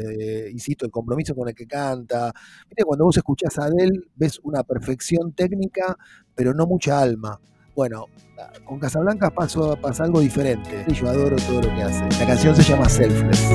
insisto, el compromiso con el que canta, Viste, cuando vos escuchás a Adele, ves una perfección técnica, pero no mucha alma. Bueno, con Casablanca pasó, pasa algo diferente. Yo adoro todo lo que hace. La canción se llama Selfless.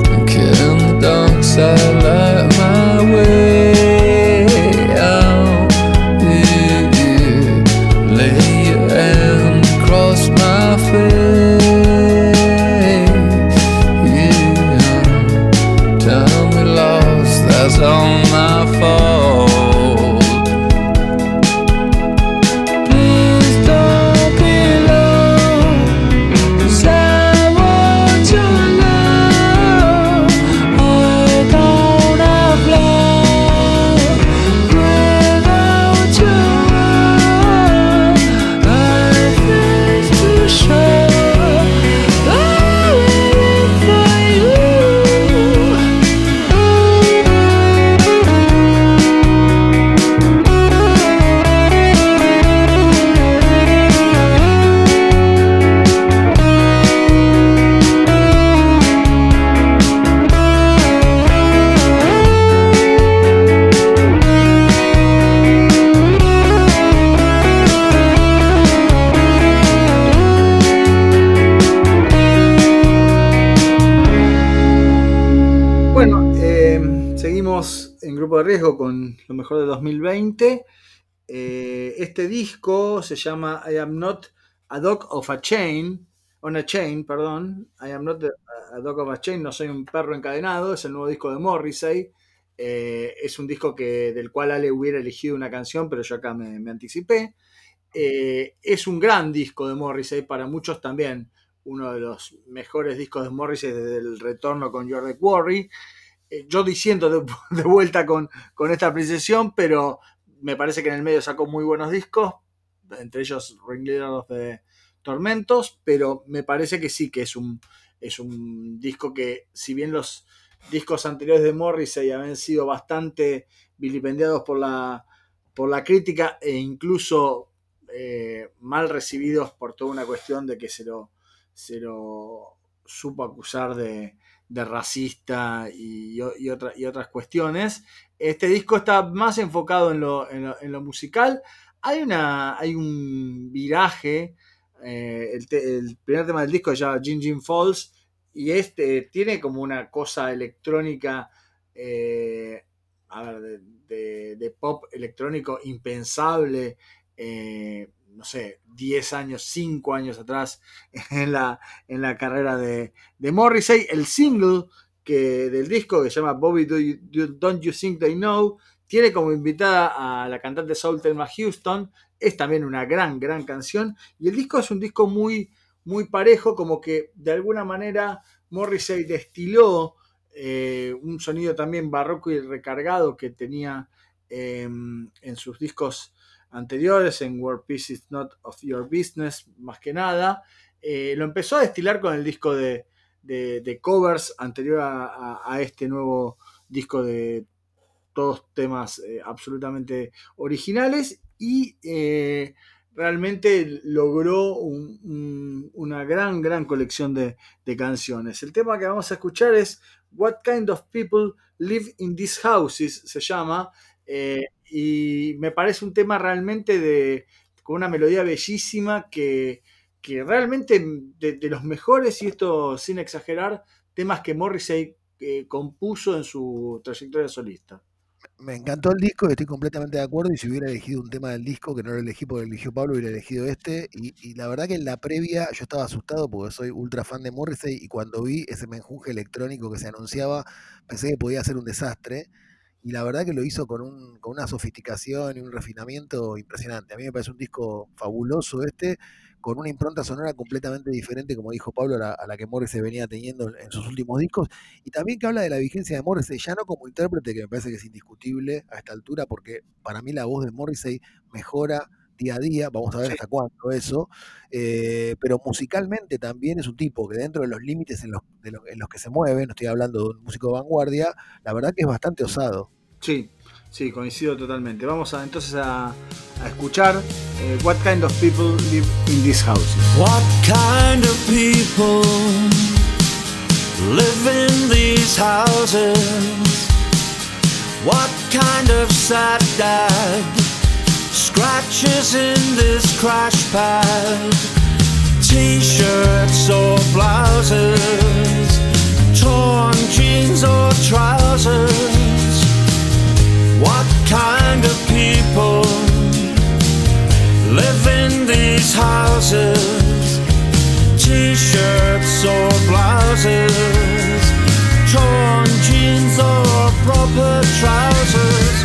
Este disco se llama I am not a dog of a chain, on a chain, perdón. I am not a dog of a chain, no soy un perro encadenado. Es el nuevo disco de Morrissey. Eh, es un disco que, del cual Ale hubiera elegido una canción, pero yo acá me, anticipé. Eh, es un gran disco de Morrissey, para muchos también uno de los mejores discos de Morrissey desde el retorno con Deck Worry. Eh, yo diciendo de, de vuelta con, con esta apreciación, pero me parece que en el medio sacó muy buenos discos, entre ellos Ringleader of the Tormentos, pero me parece que sí que es un, es un disco que, si bien los discos anteriores de Morrissey habían sido bastante vilipendiados por la, por la crítica e incluso eh, mal recibidos por toda una cuestión de que se lo, se lo supo acusar de, de racista y, y, otras cuestiones. Este disco está más enfocado en lo, musical. Hay, una, hay un viraje. Eh, el, primer tema del disco se llama Jin Jin Falls y este tiene como una cosa electrónica, eh, a ver, de, pop electrónico impensable. Eh, no sé, 10 años, 5 años atrás en la, en la carrera de, Morrissey. El single que, del disco que se llama Bobby Do Don't You Think They Know tiene como invitada a la cantante Soul Thelma Houston. Es también una gran, gran canción. Y el disco es un disco muy, muy parejo, como que de alguna manera Morrissey destiló eh, un sonido también barroco y recargado que tenía eh, en sus discos anteriores, en Where Peace is Not of Your Business, más que nada. Eh, lo empezó a destilar con el disco de, de, covers anterior a, este nuevo disco de todos temas eh, absolutamente originales y eh, realmente logró un, un, una gran, gran colección de, de, canciones. El tema que vamos a escuchar es What Kind of People Live in These Houses, se llama. Eh, y me parece un tema realmente de, con una melodía bellísima que, que realmente de, los mejores, y esto sin exagerar, temas que Morrissey eh, compuso en su trayectoria solista. Me encantó el disco y estoy completamente de acuerdo. Y si hubiera elegido un tema del disco, que no lo elegí porque eligió Pablo, hubiera elegido este. Y, y la verdad que en la previa yo estaba asustado porque soy ultra fan de Morrissey y cuando vi ese menjunje electrónico que se anunciaba, pensé que podía ser un desastre. Y la verdad que lo hizo con, un, con una sofisticación y un refinamiento impresionante. A mí me parece un disco fabuloso este, con una impronta sonora completamente diferente, como dijo Pablo, a la, a la que Morrissey venía teniendo en sus últimos discos. Y también que habla de la vigencia de Morrissey, ya no como intérprete, que me parece que es indiscutible a esta altura, porque para mí la voz de Morrissey mejora día a día, vamos a ver hasta cuándo eso, eh, pero musicalmente también es un tipo que dentro de los límites en los, de lo- en los que se mueve, no estoy hablando de un músico de vanguardia, la verdad que es bastante osado. Sí, sí, coincido totalmente. Vamos a, entonces a, a escuchar eh, What Kind of People Live in These Houses. What kind of people live in these houses? What kind of sad dad scratches in this crash pad? T-shirts or blouses, torn jeans or trousers? What kind of people live in these houses? T-shirts or blouses, torn jeans or proper trousers.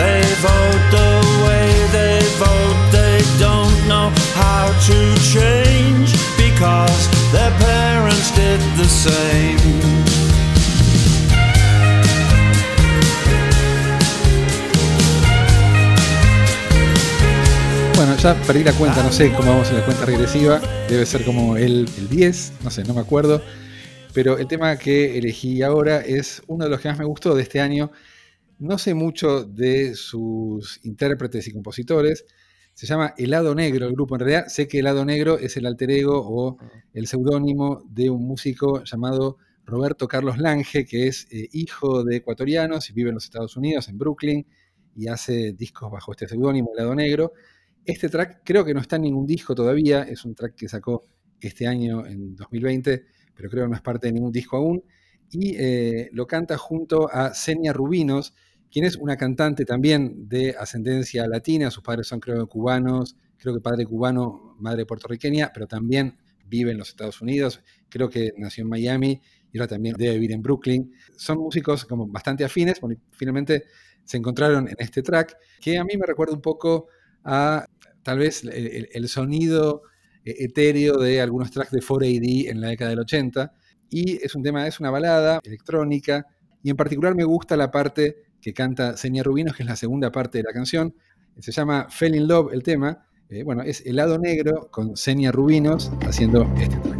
They vote the way they vote. They don't know how to change because their parents did the same. Ya perdí la cuenta, no sé cómo vamos en la cuenta regresiva. Debe ser como el, el 10, no sé, no me acuerdo. Pero el tema que elegí ahora es uno de los que más me gustó de este año. No sé mucho de sus intérpretes y compositores. Se llama Helado Negro el grupo. En realidad sé que Helado Negro es el alter ego o el seudónimo de un músico llamado Roberto Carlos Lange, que es eh, hijo de ecuatorianos y vive en los Estados Unidos, en Brooklyn, y hace discos bajo este seudónimo, Helado Negro. Este track creo que no está en ningún disco todavía, es un track que sacó este año, en 2020, pero creo que no es parte de ningún disco aún. Y eh, lo canta junto a Senia Rubinos, quien es una cantante también de ascendencia latina, sus padres son creo cubanos, creo que padre cubano, madre puertorriqueña, pero también vive en los Estados Unidos, creo que nació en Miami y ahora también debe vivir en Brooklyn. Son músicos como bastante afines, bueno, finalmente se encontraron en este track, que a mí me recuerda un poco tal vez el, sonido eh, etéreo de algunos tracks de 4AD en la década del 80. Y es un tema, es una balada electrónica. Y en particular me gusta la parte que canta Senia Rubinos, que es la segunda parte de la canción. Se llama Fell in Love el tema. Eh, bueno, es Helado Negro con Senia Rubinos haciendo este track.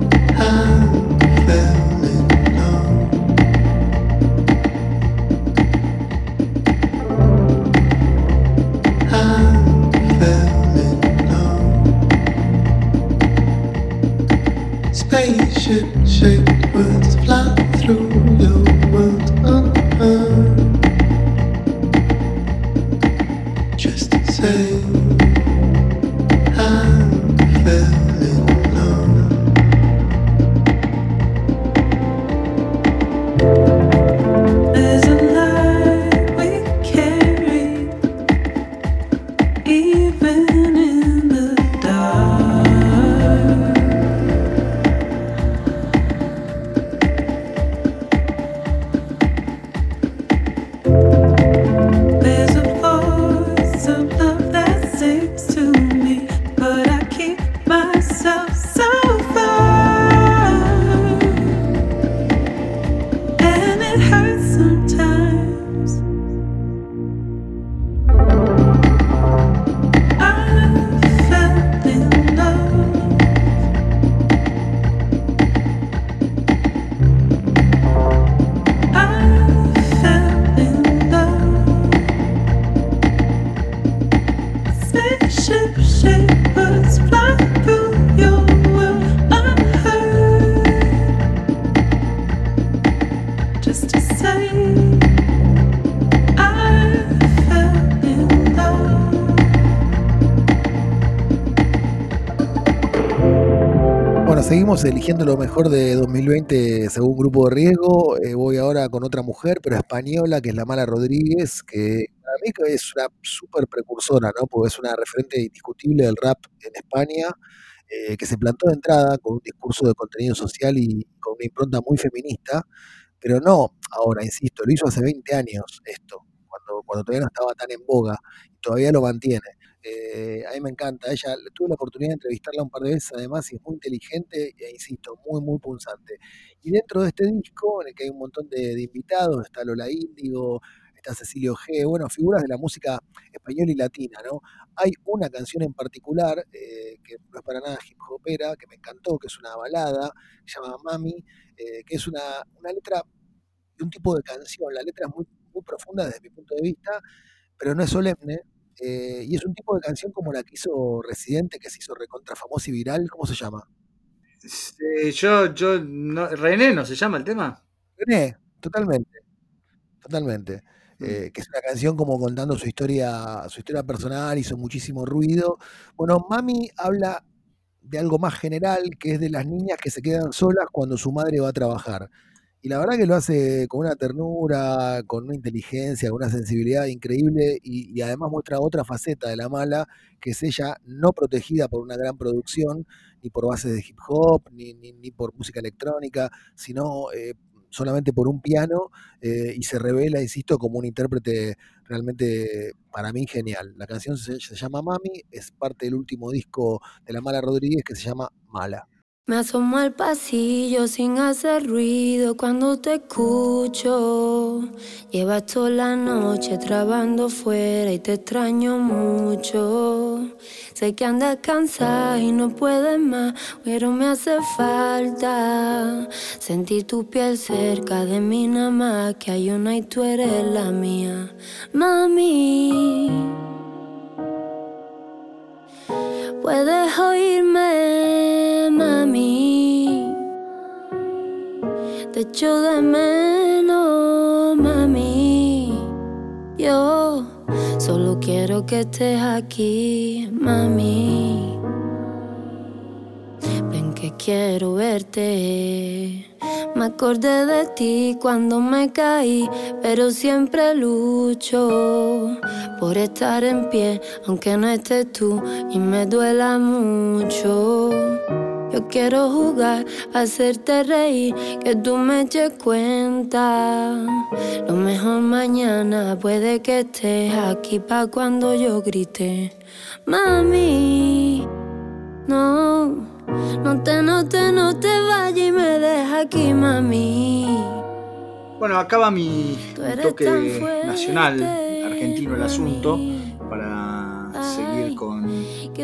Seguimos eligiendo lo mejor de 2020 según grupo de riesgo. Eh, voy ahora con otra mujer, pero española, que es la Mala Rodríguez, que para mí es una súper precursora, ¿no? Porque es una referente indiscutible del rap en España, eh, que se plantó de entrada con un discurso de contenido social y con una impronta muy feminista, pero no ahora, insisto, lo hizo hace 20 años esto, cuando, cuando todavía no estaba tan en boga, y todavía lo mantiene. Eh, a mí me encanta. Ella tuve la oportunidad de entrevistarla un par de veces, además, y es muy inteligente e insisto, muy, muy punzante. Y dentro de este disco, en el que hay un montón de, invitados, está Lola Índigo, está Cecilio G, bueno, figuras de la música española y latina, ¿no? Hay una canción en particular, eh, que no es para nada hip hopera, que me encantó, que es una balada, se llama Mami, eh, que es una, una letra de un tipo de canción. La letra es muy profunda desde mi punto de vista, pero no es solemne. Eh, y es un tipo de canción como la que hizo Residente, que se hizo recontra famosa y viral. ¿Cómo se llama? Eh, yo, yo, no, René, ¿no se llama el tema? René, totalmente. Totalmente. Mm. Eh, que es una canción como contando su historia, su historia personal, hizo muchísimo ruido. Bueno, Mami habla de algo más general, que es de las niñas que se quedan solas cuando su madre va a trabajar. Y la verdad que lo hace con una ternura, con una inteligencia, con una sensibilidad increíble y, además muestra otra faceta de la mala, que es ella no protegida por una gran producción, ni por bases de hip hop, ni, ni- ni por música electrónica, sino eh, solamente por un piano eh, y se revela, insisto, como un intérprete realmente para mí genial. La canción se llama Mami, es parte del último disco de la Mala Rodríguez que se llama Mala. Me asomo al pasillo sin hacer ruido cuando te escucho. Llevas toda la noche trabando fuera y te extraño mucho. Sé que andas cansada y no puedes más, pero me hace falta sentir tu piel cerca de mí nada más. Que hay una y tú eres la mía, mami. Puedes oírme. Te echo de menos, mami. Yo solo quiero que estés aquí, mami. Ven que quiero verte. Me acordé de ti cuando me caí, pero siempre lucho por estar en pie, aunque no estés tú y me duela mucho. Yo quiero jugar, hacerte reír, que tú me eches cuenta. Lo mejor mañana puede que estés aquí pa' cuando yo grite. Mami, no, no te, no te, no te vayas y me deja aquí, mami. Bueno, acaba mi toque nacional, argentino el asunto, para seguir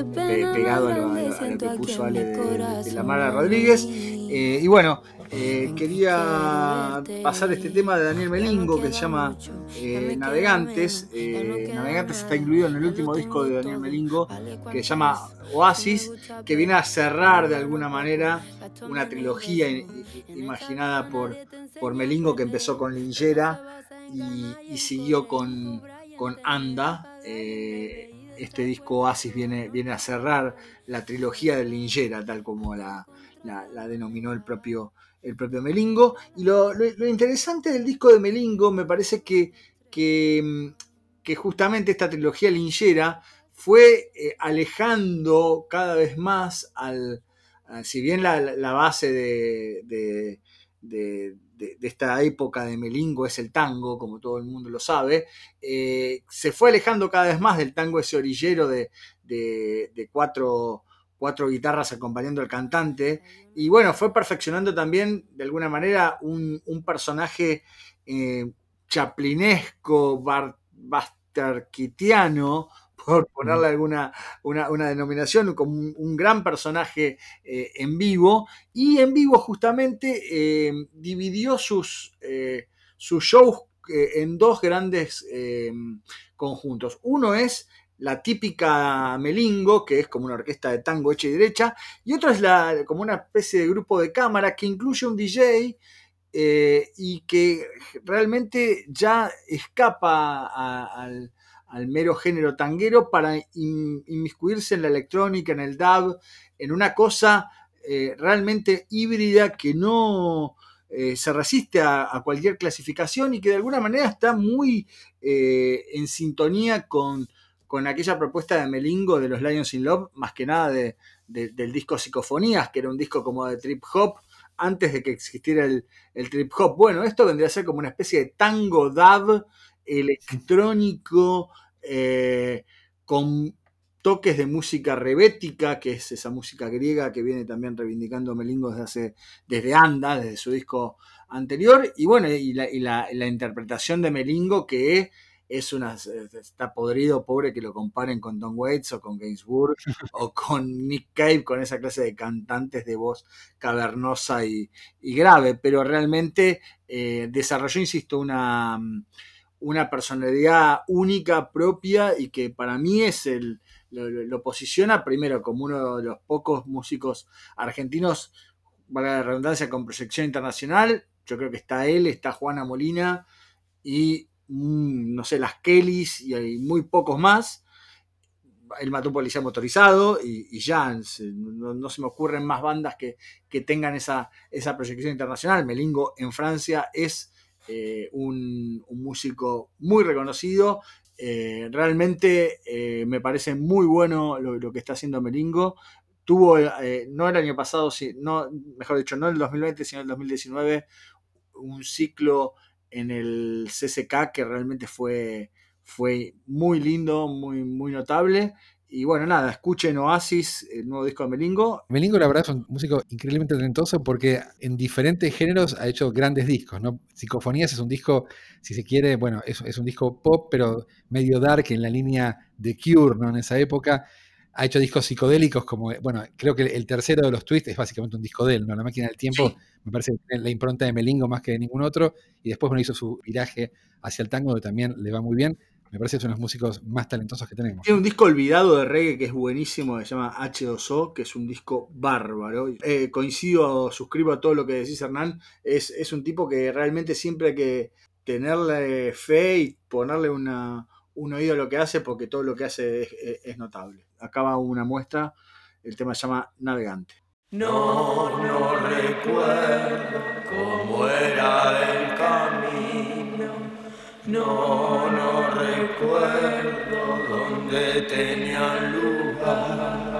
pegado a lo, a grande lo- a lo siento que puso Ale de, de la. Mara Rodríguez. Eh, y bueno, eh, quería pasar este tema de Daniel Melingo que se llama eh, Navegantes. Eh, Navegantes está incluido en el último disco de Daniel Melingo que se llama Oasis, que viene a cerrar de alguna manera una trilogía imaginada por, por Melingo que empezó con Lingera y, y siguió con, con Anda. Eh, este disco Oasis viene, viene a cerrar la trilogía de Lingera, tal como la, la- denominó el propio, el propio Melingo. Y lo, lo- interesante del disco de Melingo me parece que, que, justamente esta trilogía Lingera fue eh, alejando cada vez más al, si bien la, base de- de- de esta época de Melingo es el tango, como todo el mundo lo sabe, eh, se fue alejando cada vez más del tango ese orillero de, de- de cuatro, cuatro guitarras acompañando al cantante. Y bueno, fue perfeccionando también de alguna manera un, un personaje eh, chaplinesco, bar- por ponerle alguna una, una denominación, como un, un gran personaje eh, en vivo. Y en vivo justamente eh, dividió sus, eh, sus shows en dos grandes conjuntos. Uno es la típica Melingo, que es como una orquesta de tango hecha y derecha, y otro es la, como una especie de grupo de cámara que incluye un DJ eh, y que realmente ya escapa a- al, al mero género tanguero para in- inmiscuirse en la electrónica, en el dub, en una cosa eh, realmente híbrida que no eh, se resiste a, cualquier clasificación y que de alguna manera está muy eh, en sintonía con, con aquella propuesta de Melingo de los Lions in Love, más que nada de- del disco Psicofonías, que era un disco como de trip hop, antes de que existiera el, el trip hop. Bueno, esto vendría a ser como una especie de tango dub electrónico eh, con toques de música rebética, que es esa música griega que viene también reivindicando Melingo desde hace, desde Anda, desde su disco anterior, y bueno, y la, y la- la interpretación de Melingo que es una está podrido, pobre que lo comparen con Tom Waits o con Gainsbourg o con Nick Cave, con esa clase de cantantes de voz cavernosa y, y grave, pero realmente eh, desarrolló, insisto, una, una personalidad única, propia y que para mí es el, lo, posiciona primero como uno de los pocos músicos argentinos, valga la redundancia, con proyección internacional. Yo creo que está él, está Juana Molina y mm, no sé, las Kellys y hay muy pocos más. Él mató un policía motorizado y, y ya, no, no se me ocurren más bandas que, que tengan esa, esa proyección internacional. Melingo en Francia es eh, un, músico muy reconocido. Eh, realmente eh, me parece muy bueno lo, lo que está haciendo Melingo. Tuvo, no el año pasado, sí, no, mejor dicho, no el 2020, sino el 2019, un ciclo en el CCK que realmente fue, fue muy lindo, muy, muy notable. Y bueno, nada, escuchen Oasis, el nuevo disco de Melingo. Melingo, la verdad, es un músico increíblemente talentoso porque en diferentes géneros ha hecho grandes discos, ¿no? Psicofonías es un disco, si se quiere, bueno, es, es un disco pop, pero medio dark en la línea de Cure, ¿no? En esa época. Ha hecho discos psicodélicos como, bueno, creo que el tercero de los twists es básicamente un disco de él, ¿no? La máquina del tiempo, me parece que tiene la impronta de Melingo más que de ningún otro. Y después, bueno, hizo su viraje hacia el tango, que también le va muy bien. Me parece que es uno de los músicos más talentosos que tenemos. Tiene un disco olvidado de reggae que es buenísimo, que se llama H2O, que es un disco bárbaro. Eh, coincido, suscribo a todo lo que decís, Hernán. Es, es un tipo que realmente siempre hay que tenerle fe y ponerle una, un oído a lo que hace, porque todo lo que hace es, es- es notable. Acaba una muestra, el tema se llama Navegante. No, no recuerdo cómo era el. No, no recuerdo dónde tenía lugar.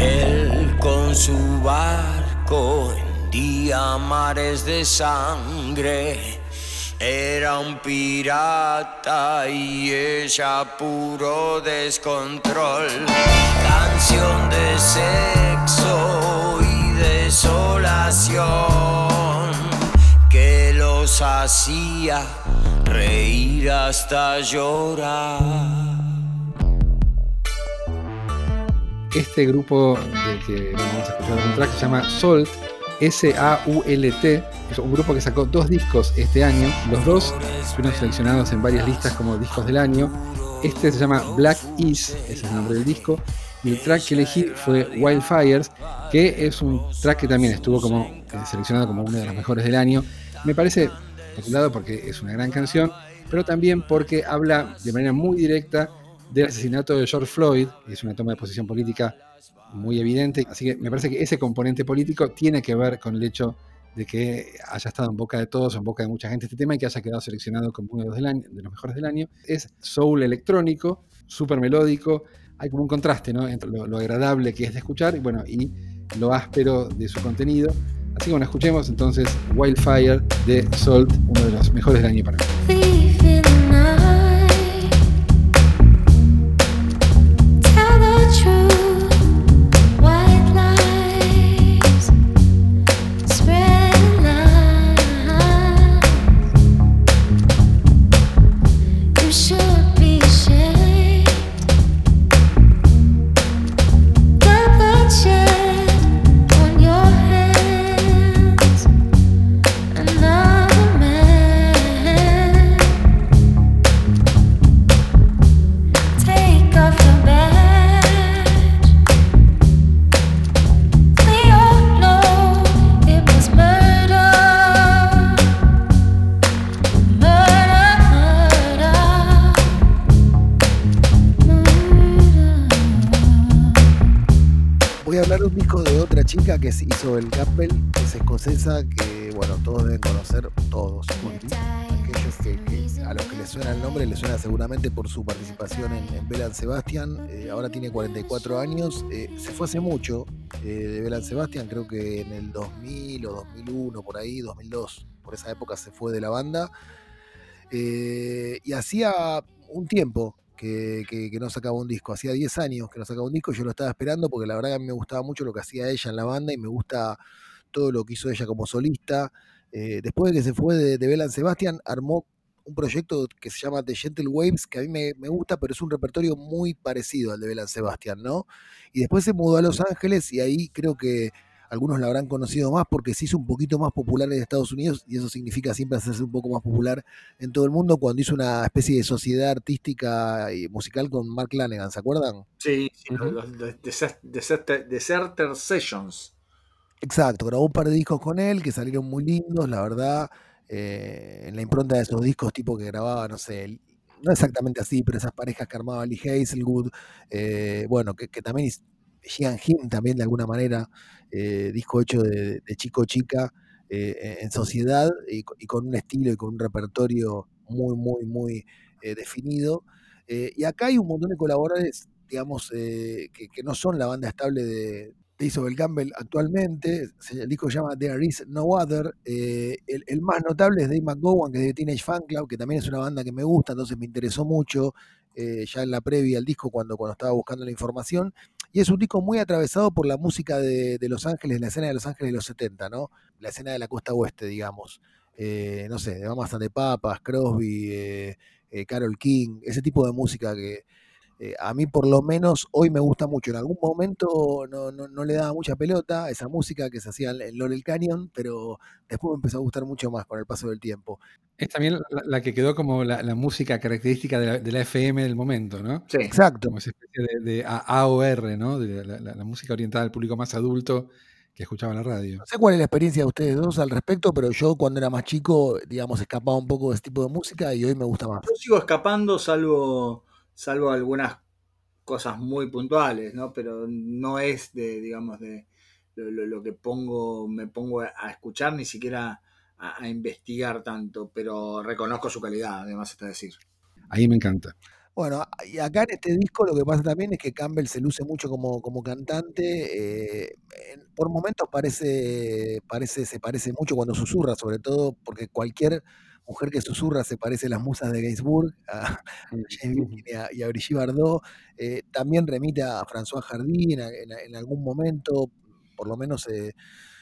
Él con su barco hendía mares de sangre. Era un pirata y ella puro descontrol. Canción de sexo y desolación que los hacía reír hasta llorar. Este grupo del que vamos a escuchar un se llama Salt, S-A-U-L-T. Un grupo que sacó dos discos este año. Los dos fueron seleccionados en varias listas como discos del año. Este se llama Black Is, es el nombre del disco. Y el track que elegí fue Wildfires, que es un track que también estuvo como eh, seleccionado como uno de los mejores del año. Me parece, por un lado, porque es una gran canción, pero también porque habla de manera muy directa del asesinato de George Floyd, es una toma de posición política muy evidente. Así que me parece que ese componente político tiene que ver con el hecho de que haya estado en boca de todos, en boca de mucha gente este tema y que haya quedado seleccionado como uno de los, del año- de los mejores del año. Es soul electrónico, súper melódico, hay como un contraste ¿no? entre lo, agradable que es de escuchar y, bueno, y lo áspero de su contenido. Así que bueno, escuchemos entonces Wildfire de Salt, uno de los mejores del año para mí. Es Isabel Campbell, es escocesa, que bueno, todos deben conocer, todos, aquellos que, a los que les suena el nombre, les suena seguramente por su participación en, en Belan Sebastian, eh, ahora tiene 44 años, eh, se fue hace mucho eh, de Belan Sebastian, creo que en el 2000 o 2001, por ahí, 2002, por esa época se fue de la banda, y hacía un tiempo que, que- no sacaba un disco. Hacía 10 años que no sacaba un disco, yo lo estaba esperando porque la verdad que me gustaba mucho lo que hacía ella en la banda y me gusta todo lo que hizo ella como solista. Eh, después de que se fue de, de Belan Sebastian, armó un proyecto que se llama The Gentle Waves, que a mí me, me gusta, pero es un repertorio muy parecido al de Belan Sebastian, ¿no? Y después se mudó a Los Ángeles y ahí creo que algunos la habrán conocido más porque se hizo un poquito más popular en Estados Unidos y eso significa siempre hacerse un poco más popular en todo el mundo cuando hizo una especie de sociedad artística y musical con Mark Lanegan, ¿se acuerdan? Sí, sí, los, los Desert- Deserter, Deserter Sessions. Exacto, grabó un par de discos con él que salieron muy lindos, la verdad, eh, en la impronta de esos discos tipo que grababa, no sé, no exactamente así, pero esas parejas que armaba Lee Hazelwood, eh, bueno, que, que también Gian Him también de alguna manera, eh, disco hecho de, chico chica eh, en sociedad y, co- y con un estilo y con un repertorio muy, muy, muy eh, definido. Y acá hay un montón de colaboradores, digamos, que, no son la banda estable de, de Isabel Campbell actualmente. El disco se llama There Is No Other. El, el más notable es Dave McGowan, que es de Teenage Fan Club, que también es una banda que me gusta, entonces me interesó mucho ya en la previa al disco cuando, cuando estaba buscando la información. Y es un disco muy atravesado por la música de, de Los Ángeles, la escena de Los Ángeles de los 70, ¿no? La escena de la costa oeste, digamos. Eh, no sé, de Mamas the Papas, Crosby, eh, eh, Carol King, ese tipo de música que, eh, a mí por lo menos hoy me gusta mucho. En algún momento no, no- no le daba mucha pelota a esa música que se hacía en Laurel Canyon, pero después me empezó a gustar mucho más con el paso del tiempo. Es también la, la que quedó como la, la música característica de la, de la FM del momento, ¿no? Sí. Exacto. Como esa especie de, AOR, ¿no? De la, la- la música orientada al público más adulto que escuchaba la radio. No sé cuál es la experiencia de ustedes dos al respecto, pero yo cuando era más chico, digamos, escapaba un poco de ese tipo de música y hoy me gusta más. Yo sigo escapando salvo, salvo algunas cosas muy puntuales, ¿no? Pero no es de, digamos, de lo, lo- lo que pongo, me pongo a, escuchar, ni siquiera a, a investigar tanto, pero reconozco su calidad, además está decir. Ahí me encanta. Bueno, y acá en este disco lo que pasa también es que Campbell se luce mucho como, como cantante. eh, en- por momentos parece, parece, se parece mucho cuando susurra, sobre todo porque cualquier mujer que susurra se parece a las musas de Gainsbourg, a, James y a, y a Brigitte Bardot. Eh, también remite a François Hardy en, algún momento, por lo menos eh,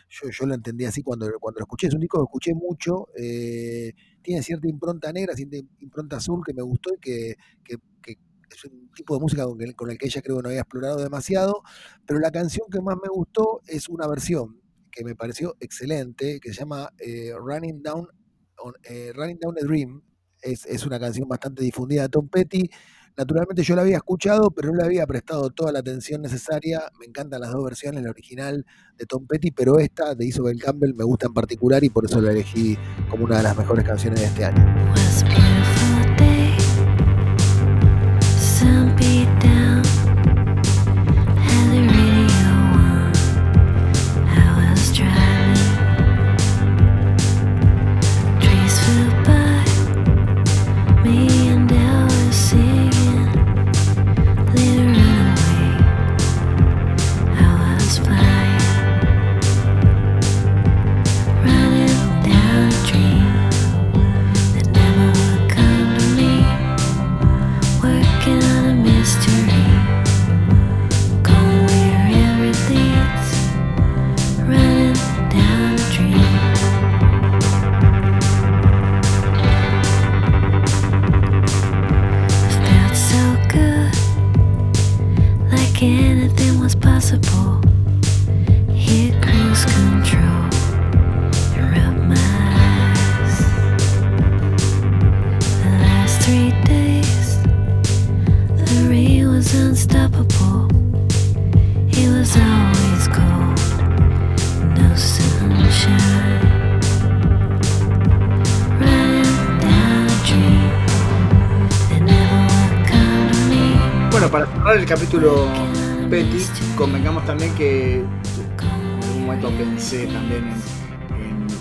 yo, yo lo entendí así cuando, cuando lo escuché. Es un disco que escuché mucho. eh, tiene cierta impronta negra, cierta impronta azul que me gustó y que, que- que es un tipo de música con el, con el que ella creo que no había explorado demasiado. Pero la canción que más me gustó es una versión que me pareció excelente, que se llama eh, Running, Down, eh, Running Down a Dream. Es, es una canción bastante difundida de Tom Petty. Naturalmente yo la había escuchado, pero no le había prestado toda la atención necesaria. Me encantan las dos versiones, la original de Tom Petty, pero esta de Isabel Campbell me gusta en particular y por eso la elegí como una de las mejores canciones de este año. Bueno, para cerrar el capítulo Petty. Convengamos también que en algún momento pensé también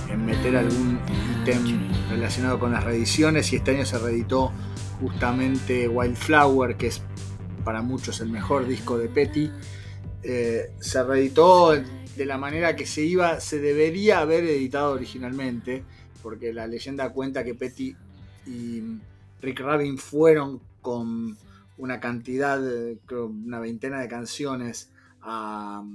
en meter algún ítem relacionado con las reediciones y este año se reeditó justamente Wildflower, que es para muchos el mejor disco de Petty. Eh, se reeditó de la manera que se iba, se debería haber editado originalmente, porque la leyenda cuenta que Petty y Rick Rabin fueron con una cantidad, creo, una veintena de canciones a,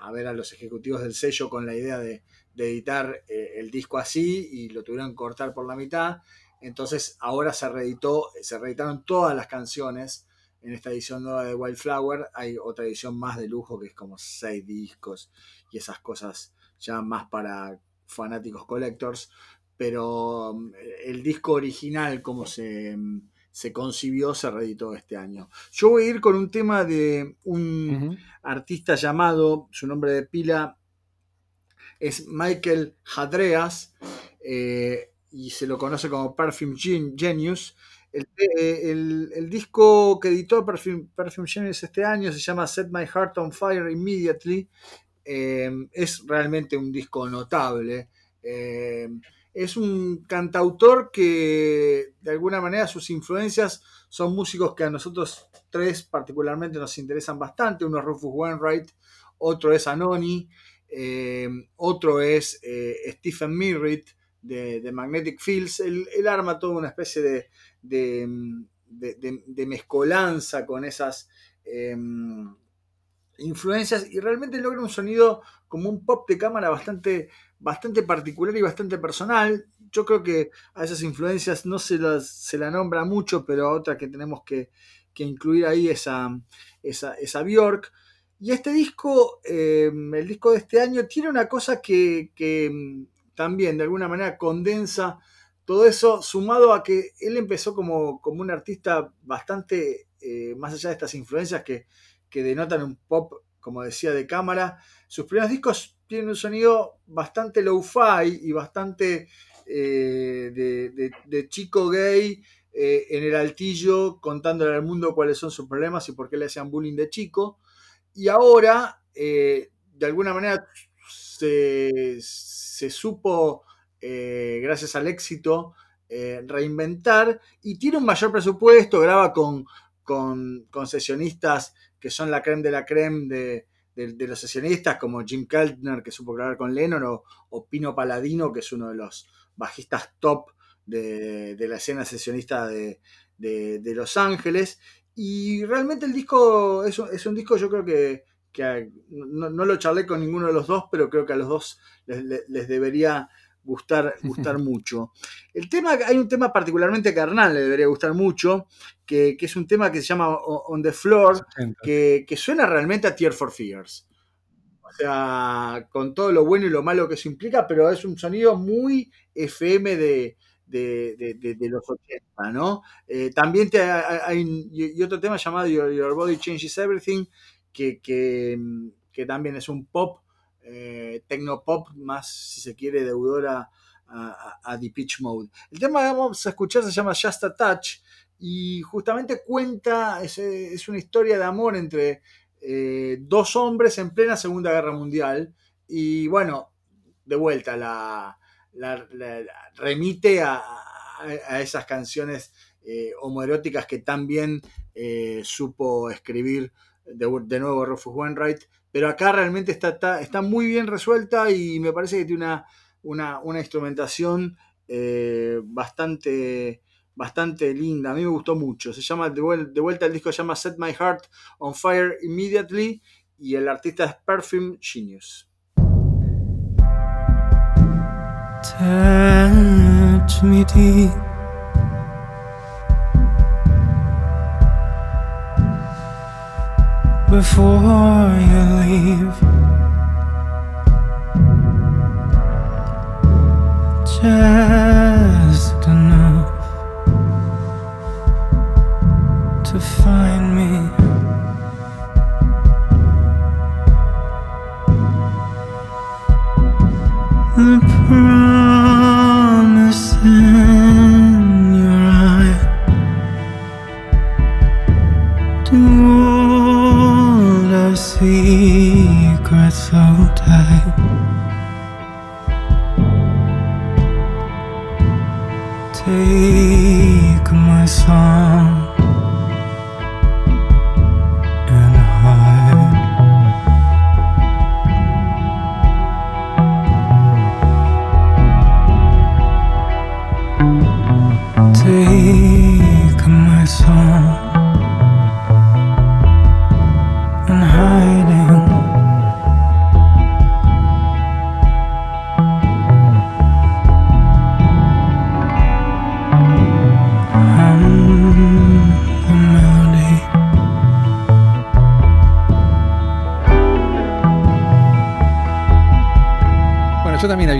a ver a los ejecutivos del sello con la idea de, de editar eh, el disco así y lo tuvieron que cortar por la mitad. Entonces ahora se reeditó, se reeditaron todas las canciones en esta edición nueva de Wildflower. Hay otra edición más de lujo que es como seis discos y esas cosas ya más para fanáticos collectors. Pero um, el disco original, como se, um, se concibió, se reeditó este año. Yo voy a ir con un tema de un artista llamado, su nombre de pila es Michael Hadreas eh, y se lo conoce como Perfume Gen- Genius. El, eh, el- disco que editó Perfume, Perfume Genius este año se llama Set My Heart on Fire Immediately. Eh, es realmente un disco notable. Eh, es un cantautor que de alguna manera sus influencias son músicos que a nosotros tres particularmente nos interesan bastante. Uno es Rufus Wainwright, otro es Anoni, otro es Stephen Merritt de, Magnetic Fields. Él, arma toda una especie de, de, de- mezcolanza con esas em, influencias y realmente logra un sonido como un pop de cámara bastante, bastante particular y bastante personal. Yo creo que a esas influencias no se las se la nombra mucho, pero a otra que tenemos que, que incluir ahí es a, es a- es a Bjork. Y este disco, eh, el disco de este año, tiene una cosa que, que, mm, también de alguna manera condensa todo eso, sumado a que él empezó como, como un artista bastante, eh, más allá de estas influencias que, que denotan un pop, como decía, de cámara. Sus primeros discos tienen un sonido bastante low-fi y bastante eh, de, de- chico gay eh, en el altillo, contándole al mundo cuáles son sus problemas y por qué le hacían bullying de chico. Y ahora, de alguna manera, se, se supo, eh, gracias al éxito, eh, reinventar y tiene un mayor presupuesto, graba con, con, sesionistas que son la creme de la creme de, de- los sesionistas, como Jim Keltner, que supo grabar con Lennon, o, o Pino Paladino, que es uno de los bajistas top de, de la escena sesionista de, de- Los Ángeles. Y realmente el disco es es un disco, yo creo que, que a- no, no lo charlé con ninguno de los dos, pero creo que a los dos les, les- les debería gustar, gustar mucho. El tema, hay un tema particularmente carnal, le debería gustar mucho, que, que es un tema que se llama On the Floor, que, que suena realmente a Tear for Fears. O sea, con todo lo bueno y lo malo que eso implica, pero es un sonido muy FM de, de, de- los 80, ¿no? Eh, también te- hay, y otro tema llamado Your, Your Body Changes Everything, mm, que también es un pop, eh, tecnopop, más si se quiere, deudor a, a Depeche Mode. El tema que vamos a escuchar se llama Just a Touch y justamente cuenta, es, es una historia de amor entre eh, dos hombres en plena Segunda Guerra Mundial y bueno, de vuelta la, remite a, a- esas canciones eh, homoeróticas que tan bien eh, supo escribir de, nuevo Rufus Wainwright, pero acá realmente está, está, está muy bien resuelta y me parece que tiene una, una, una instrumentación eh, bastante, bastante linda. A mí me gustó mucho. Se llama, de, vuel- de vuelta el disco se llama Set My Heart on Fire Immediately y el artista es Perfume Genius. Touch me deep. Before you leave, just so tight.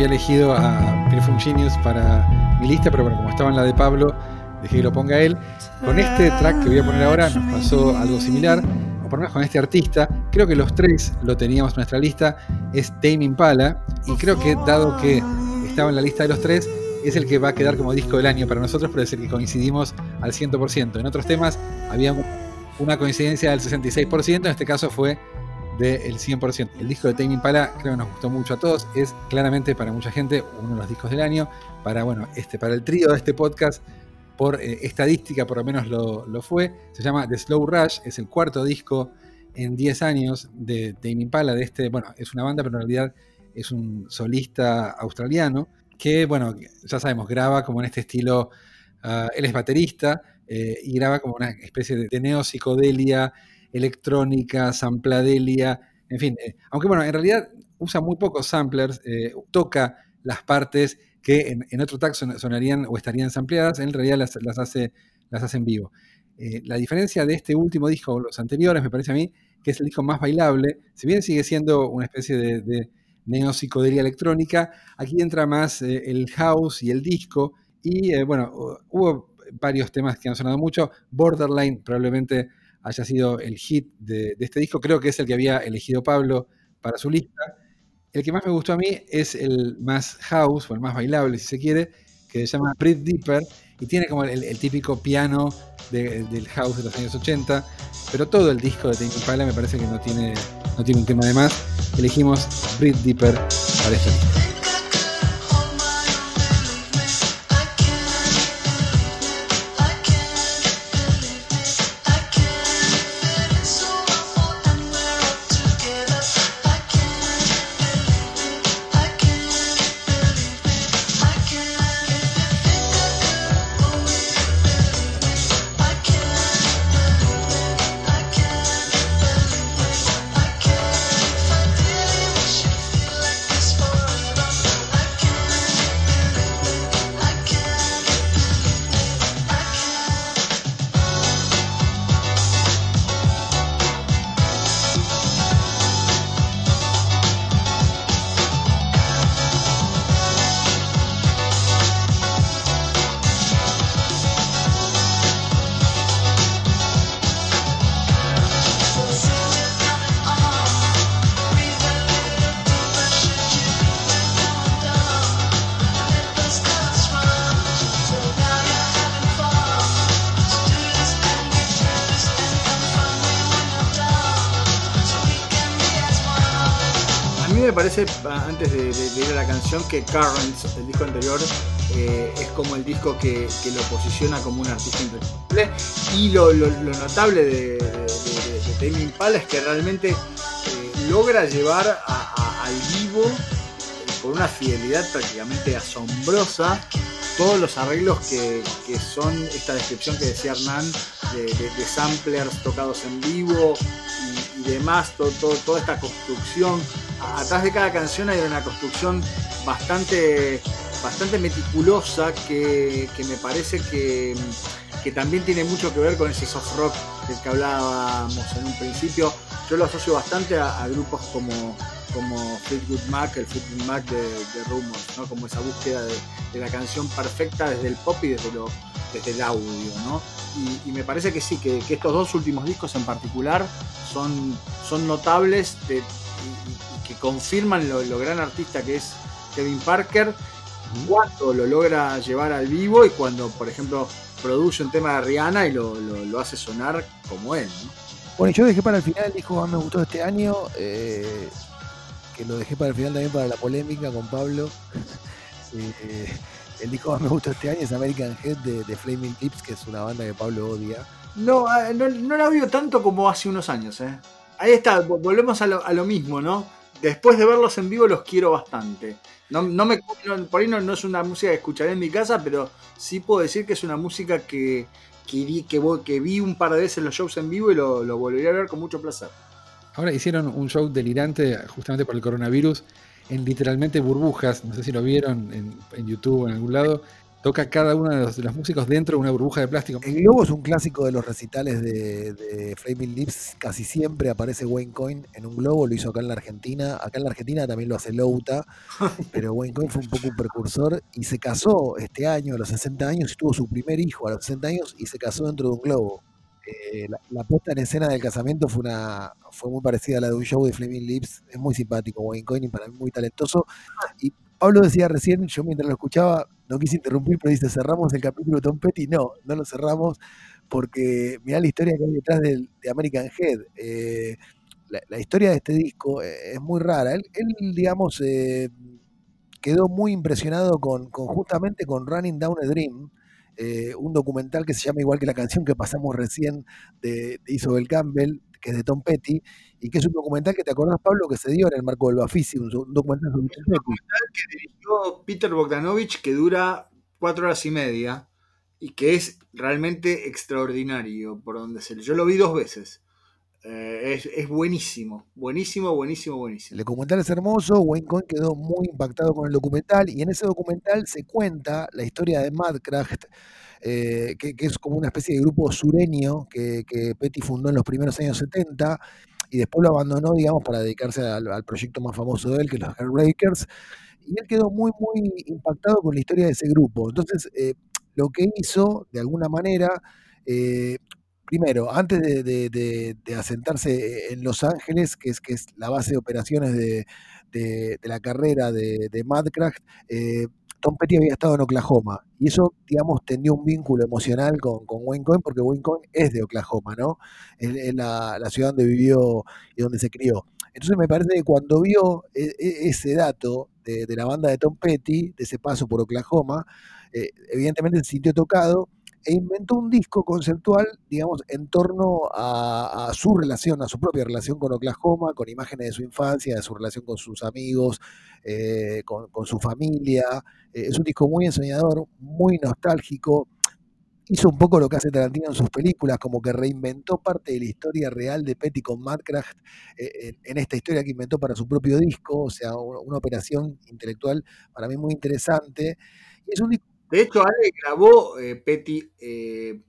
Elegido a Perfume Genius para mi lista, pero bueno, como estaba en la de Pablo, dejé que lo ponga él. Con este track que voy a poner ahora nos pasó algo similar, o por lo menos con este artista. Creo que los tres lo teníamos en nuestra lista, es Tame Impala, y creo que dado que estaba en la lista de los tres, es el que va a quedar como disco del año para nosotros, pero es el que coincidimos al 100%. En otros temas había una coincidencia del 66%, en este caso fue del 100%. El disco de Tame Impala creo que nos gustó mucho a todos, es claramente para mucha gente uno de los discos del año, para, bueno, este, para el trío de este podcast, por eh, estadística por lo menos lo, lo fue, se llama The Slow Rush, es el cuarto disco en 10 años de Tame Impala, de este, bueno, es una banda, pero en realidad es un solista australiano, que, bueno, ya sabemos, graba como en este estilo, ah, él es baterista, eh, y graba como una especie de, de neopsicodelia, electrónica, sampladelia, en fin. eh, aunque bueno, en realidad usa muy pocos samplers, eh, toca las partes que en, otro tag son- sonarían o estarían sampleadas, en realidad las, hace, las hace en vivo. Eh, la diferencia de este último disco o los anteriores, me parece a mí, que es el disco más bailable, si bien sigue siendo una especie de, de neopsicodelia electrónica, aquí entra más el house y el disco, y bueno, hu- hubo varios temas que han sonado mucho, Borderline probablemente haya sido el hit de, este disco, creo que es el que había elegido Pablo para su lista. El que más me gustó a mí es el más house, o el más bailable si se quiere, que se llama Breathe Deeper, y tiene como el, típico piano de- del house de los años 80, pero todo el disco de Tame Impala me parece que no tiene, no tiene un tema de más. Elegimos Breathe Deeper para esta lista. Antes de, de- ir a la canción, que Currents, el disco anterior, eh, es como el disco que, lo posiciona como un artista imprescindible. Y lo, notable de, de, de- Impala es que realmente eh, logra llevar al vivo, eh, con una fidelidad prácticamente asombrosa, todos los arreglos que, que son esta descripción que decía Hernán de, de- samplers tocados en vivo y, demás, todo, toda esta construcción. Atrás de cada canción hay una construcción bastante, bastante meticulosa que, que me parece que, que también tiene mucho que ver con ese soft rock del que hablábamos en un principio. Yo lo asocio bastante a grupos como, como Fleetwood Mac, el Fleetwood Mac de, de Rumors, ¿no? como esa búsqueda de, de la canción perfecta desde el pop y desde, lo, desde el audio. ¿no? Y, y me parece que sí, que, que estos dos últimos discos en particular son, son notables de- y, que confirman lo, lo gran artista que es Kevin Parker cuando lo logra llevar al vivo y cuando, por ejemplo, produce un tema de Rihanna y lo, lo- lo hace sonar como él. ¿no? Bueno, yo dejé para el final el disco más me gustó de este año. eh, que lo dejé para el final también para la polémica con Pablo. Eh, el disco más me gustó este año es American Head de, Flaming Lips, que es una banda que Pablo odia. No, ah, no, la odio tanto como hace unos años. ¿eh? Ahí está, vo- volvemos a lo, a lo mismo, ¿no? Después de verlos en vivo los quiero bastante. No, no por ahí no, es una música que escucharé en mi casa, pero sí puedo decir que es una música que, que, que, que vi un par de veces los shows en vivo y lo, lo volvería a ver con mucho placer. Ahora hicieron un show delirante justamente por el coronavirus en literalmente burbujas. No sé si lo vieron en, en YouTube o en algún lado. Toca cada uno de los, de los músicos dentro de una burbuja de plástico. El Globo es un clásico de los recitales de, de Flaming Lips. Casi siempre aparece Wayne Coyne en un globo. Lo hizo acá en la Argentina. Acá en la Argentina también lo hace Louta. Pero Wayne Coyne fue un poco un precursor y se casó este año a los 60 años. y Tuvo su primer hijo a los 60 años y se casó dentro de un globo. Eh, la, puesta en escena del casamiento fue una fue muy parecida a la de un show de Flaming Lips. Es muy simpático Wayne Coyne para mí muy talentoso. Y Pablo decía recién, yo mientras lo escuchaba, no quise interrumpir, pero dice, cerramos el capítulo de Tom Petty. No, no lo cerramos porque mirá la historia que hay detrás de American Head. Eh, la, historia de este disco eh, es muy rara. Él, digamos, quedó muy impresionado con, con justamente con Running Down a Dream, eh, un documental que se llama igual que la canción que pasamos recién de, de Isabel Campbell, que es de Tom Petty, y que es un documental que te acordás, Pablo, que se dio en el marco del Bafisi, un, un documental Tom Petty. que dirigió Peter Bogdanovich que dura cuatro horas y media y que es realmente extraordinario por donde se yo lo vi dos veces Eh, es, buenísimo buenísimo buenísimo buenísimo El documental es hermoso, Wayne Coyne quedó muy impactado con el documental y en ese documental se cuenta la historia de Madcraft, eh, que, es como una especie de grupo sureño que, Petty fundó en los primeros años 70 y después lo abandonó, digamos, para dedicarse al, al proyecto más famoso de él, que es los Heartbreakers. Y él quedó muy, muy impactado con la historia de ese grupo. Entonces, eh, lo que hizo, de alguna manera, eh, primero, antes de, asentarse en Los Ángeles, que es, que es la base de operaciones de, la carrera de, Madcraft, eh, Tom Petty había estado en Oklahoma. Y eso, digamos, tendió un vínculo emocional con, con Wayne porque Wayne Coyne es de Oklahoma, ¿no? Es, la, ciudad donde vivió y donde se crió. Entonces me parece que cuando vio e- e- ese dato de, de la banda de Tom Petty, de ese paso por Oklahoma, eh, evidentemente se sintió tocado e inventó un disco conceptual, digamos, en torno a, su relación, a su propia relación con Oklahoma, con imágenes de su infancia, de su relación con sus amigos, eh, con, su familia. Eh, es un disco muy ensoñador, muy nostálgico. Hizo un poco lo que hace Tarantino en sus películas, como que reinventó parte de la historia real de Petty con Madcraft eh, en, esta historia que inventó para su propio disco, o sea, una operación intelectual para mí muy interesante. Y es un disco de hecho Ale grabó eh, Petty eh,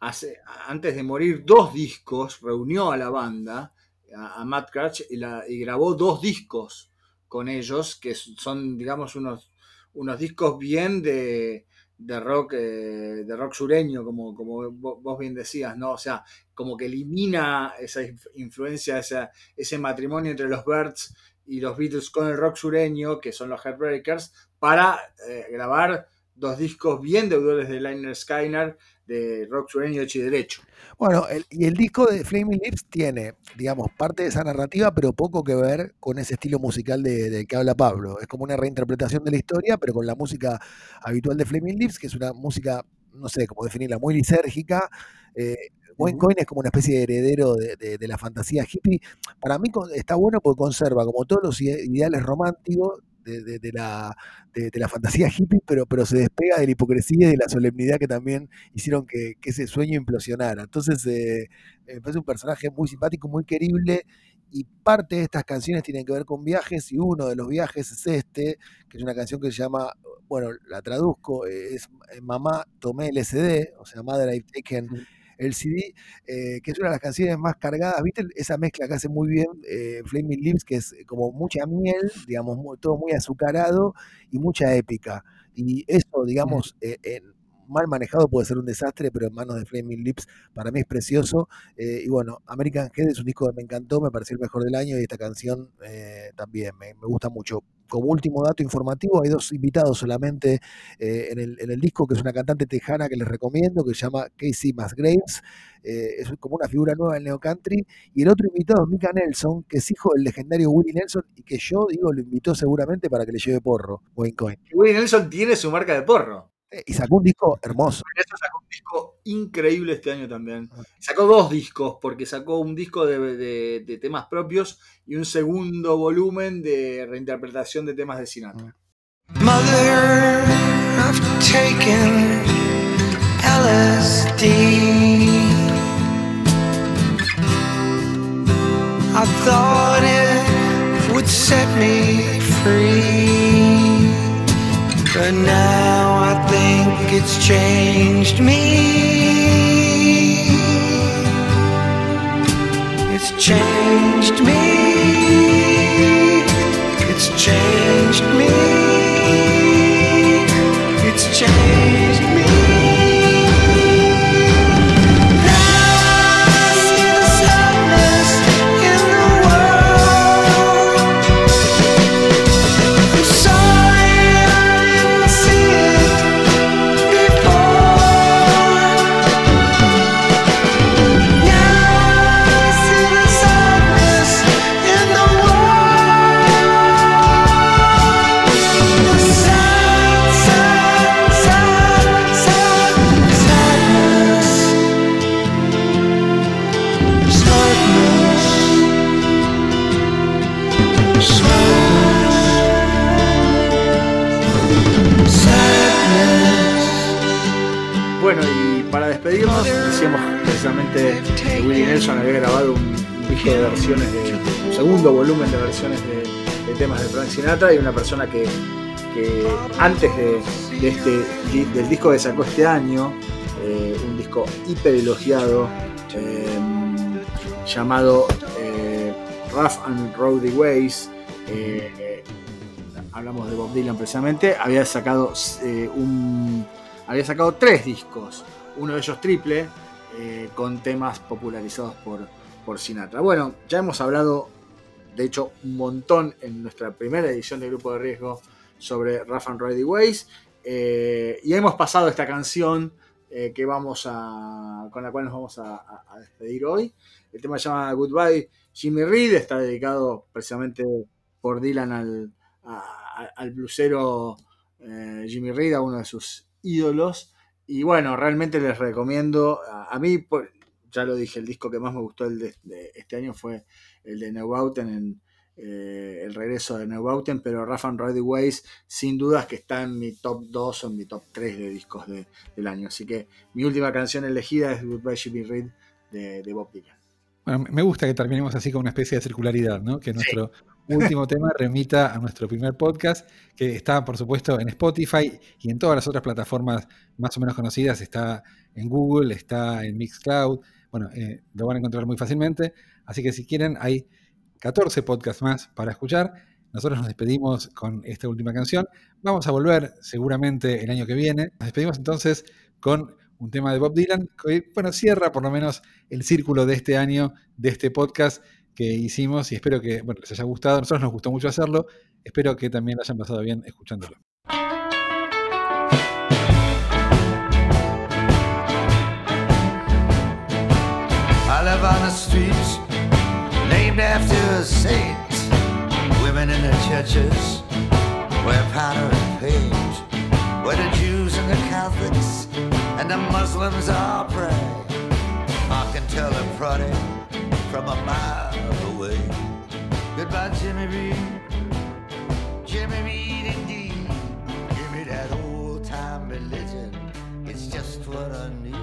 hace- antes de morir dos discos reunió a la banda a, Matt Cratch y, y grabó dos discos con ellos que son digamos unos unos discos bien de, de rock eh, de rock sureño como, como vo- vos bien decías no o sea como que elimina esa inf- influencia esa- ese matrimonio entre los Birds y los Beatles con el rock sureño que son los Heartbreakers para eh, grabar dos discos bien deudores de Liner Skyner de rock sureño hecho y derecho Bueno, el- y el disco de Flaming Lips tiene, digamos, parte de esa narrativa, pero poco que ver con ese estilo musical de, del que habla Pablo. Es como una reinterpretación de la historia, pero con la música habitual de Flaming Lips, que es una música, no sé cómo definirla, muy lisérgica. Eh, Wayne Coyne es como una especie de heredero de, de- de la fantasía hippie. Para mí está bueno porque conserva como todos los ide- ideales románticos de, la, de, la fantasía hippie, pero, pero se despega de la hipocresía y de la solemnidad que también hicieron que, ese sueño implosionara. Entonces, eh, me parece un personaje muy simpático, muy querible, y parte de estas canciones tienen que ver con viajes, y uno de los viajes es este, que es una canción que se llama, bueno, la traduzco, eh, es eh, Mamá, tomé el SD, o sea, Mother, I've taken el CD, eh, que es una de las canciones más cargadas, ¿viste? Esa mezcla que hace muy bien eh, Flaming Lips, que es como mucha miel, digamos, mu- todo muy azucarado y mucha épica. Y eso, digamos, eh, en- mal manejado puede ser un desastre, pero en manos de Flaming Lips para mí es precioso. Eh, y bueno, American Head es un disco que me encantó, me pareció el mejor del año y esta canción eh, también me, gusta mucho. Como último dato informativo, hay dos invitados solamente eh, en, el, disco, que es una cantante tejana que les recomiendo, que se llama Casey Musgraves, eh, es como una figura nueva del Neo Country, y el otro invitado es Mika Nelson, que es hijo del legendario Willie Nelson, y que yo digo lo invitó seguramente para que le lleve porro. Willie Nelson tiene su marca de porro. Eh, Y sacó un disco hermoso. Nelson sacó un disco increíble este año también. Sacó dos discos, porque sacó un disco de, de- de temas propios y un segundo volumen de reinterpretación de temas de Sinatra. Mother, I've taken LSD. I thought it would set me free. But now I think it's changed me. It's changed me. It's changed me. It's changed Nelson había grabado un, disco de versiones de un segundo volumen de versiones de, temas de Frank Sinatra y una persona que, antes de, este del disco que sacó este año, eh, un disco hiper elogiado eh, llamado eh, Rough and Rowdy Ways. hablamos de Bob Dylan precisamente, había sacado un había sacado tres discos, uno de ellos triple, eh, con temas popularizados por, Sinatra. Bueno, ya hemos hablado, de hecho, un montón en nuestra primera edición de Grupo de Riesgo sobre Rough and Ready Ways, eh, y hemos pasado esta canción eh, que vamos a, con la cual nos vamos a, despedir hoy. El tema se llama Goodbye Jimmy Reed, está dedicado precisamente por Dylan al, a- blusero Jimmy Reed, a uno de sus ídolos. Y bueno, realmente les recomiendo, a, a mí, por- ya lo dije, el disco que más me gustó el de, de este año fue el de Neubauten, en, eh, el regreso de Neubauten, pero Rough and Ready Ways, sin dudas que está en mi top 2 o en mi top 3 de discos de- del año. Así que mi última canción elegida es Goodbye Jimmy Reed de, de Bob Dylan. Bueno, me gusta que terminemos así con una especie de circularidad, ¿no? Que nuestro último tema remita a nuestro primer podcast, que está, por supuesto, en Spotify y en todas las otras plataformas más o menos conocidas. Está en Google, está en Mixcloud. Bueno, eh, lo van a encontrar muy fácilmente. Así que si quieren, hay 14 podcasts más para escuchar. Nosotros nos despedimos con esta última canción. Vamos a volver seguramente el año que viene. Nos despedimos entonces con un tema de Bob Dylan, que bueno, cierra por lo menos el círculo de este año, de este podcast que hicimos y espero que bueno, les haya gustado. A nosotros nos gustó mucho hacerlo. Espero que también lo hayan pasado bien escuchándolo. I live on the streets named after saints. Women in the churches wear powder and paint. Where the Jews and the Catholics and the Muslims all pray. I can tell a prodding from a mile away. Goodbye, Jimmy Reed. Jimmy Reed, indeed. Give me that old time religion. It's just what I need.